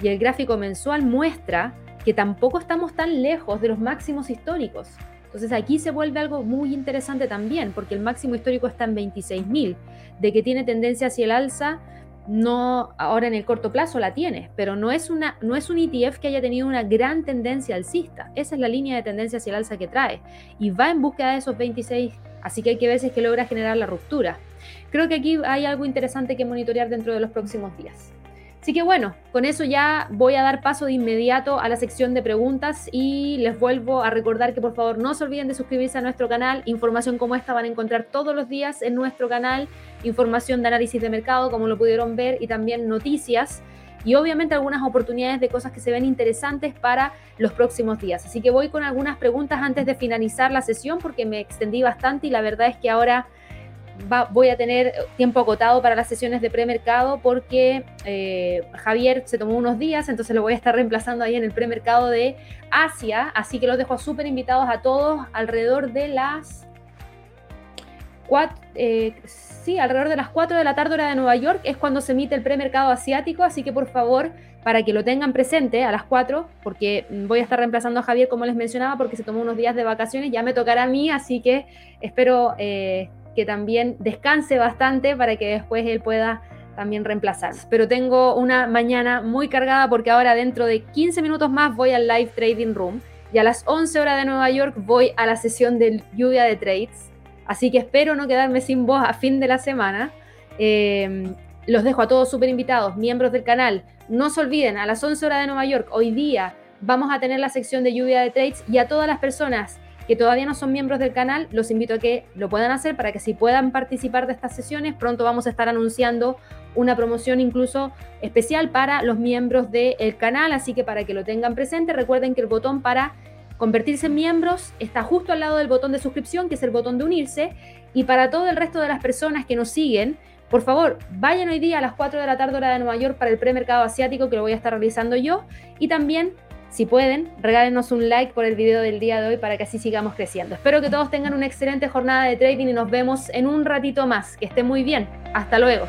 Y el gráfico mensual muestra que tampoco estamos tan lejos de los máximos históricos. Entonces aquí se vuelve algo muy interesante también, porque el máximo histórico está en 26.000, de que tiene tendencia hacia el alza, no ahora en el corto plazo la tiene, pero no es, una, no es un ETF que haya tenido una gran tendencia alcista. Esa es la línea de tendencia hacia el alza que trae y va en búsqueda de esos 26, así que hay que ver si es que logra generar la ruptura. Creo que aquí hay algo interesante que monitorear dentro de los próximos días. Así que bueno, con eso ya voy a dar paso de inmediato a la sección de preguntas y les vuelvo a recordar que por favor no se olviden de suscribirse a nuestro canal. Información como esta van a encontrar todos los días en nuestro canal, información de análisis de mercado como lo pudieron ver y también noticias y obviamente algunas oportunidades de cosas que se ven interesantes para los próximos días. Así que voy con algunas preguntas antes de finalizar la sesión porque me extendí bastante y la verdad es que ahora voy a tener tiempo acotado para las sesiones de premercado porque eh, Javier se tomó unos días, entonces lo voy a estar reemplazando ahí en el premercado de Asia, así que los dejo súper invitados a todos alrededor de las 4, eh, sí, alrededor de las 4 de la tarde hora de Nueva York es cuando se emite el premercado asiático, así que por favor, para que lo tengan presente a las 4, porque voy a estar reemplazando a Javier como les mencionaba, porque se tomó unos días de vacaciones, ya me tocará a mí, así que espero... Eh, que también descanse bastante para que después él pueda también reemplazar. Pero tengo una mañana muy cargada porque ahora dentro de 15 minutos más voy al live trading room y a las 11 horas de Nueva York voy a la sesión de lluvia de trades. Así que espero no quedarme sin voz a fin de la semana. Eh, los dejo a todos súper invitados, miembros del canal. No se olviden, a las 11 horas de Nueva York, hoy día vamos a tener la sección de lluvia de trades y a todas las personas que todavía no son miembros del canal, los invito a que lo puedan hacer para que si puedan participar de estas sesiones, pronto vamos a estar anunciando una promoción incluso especial para los miembros del canal, así que para que lo tengan presente, recuerden que el botón para convertirse en miembros está justo al lado del botón de suscripción, que es el botón de unirse, y para todo el resto de las personas que nos siguen, por favor, vayan hoy día a las 4 de la tarde hora de Nueva York para el premercado asiático que lo voy a estar realizando yo y también Si pueden, regálenos un like por el video del día de hoy para que así sigamos creciendo. Espero que todos tengan una excelente jornada de trading y nos vemos en un ratito más. Que esté muy bien. Hasta luego.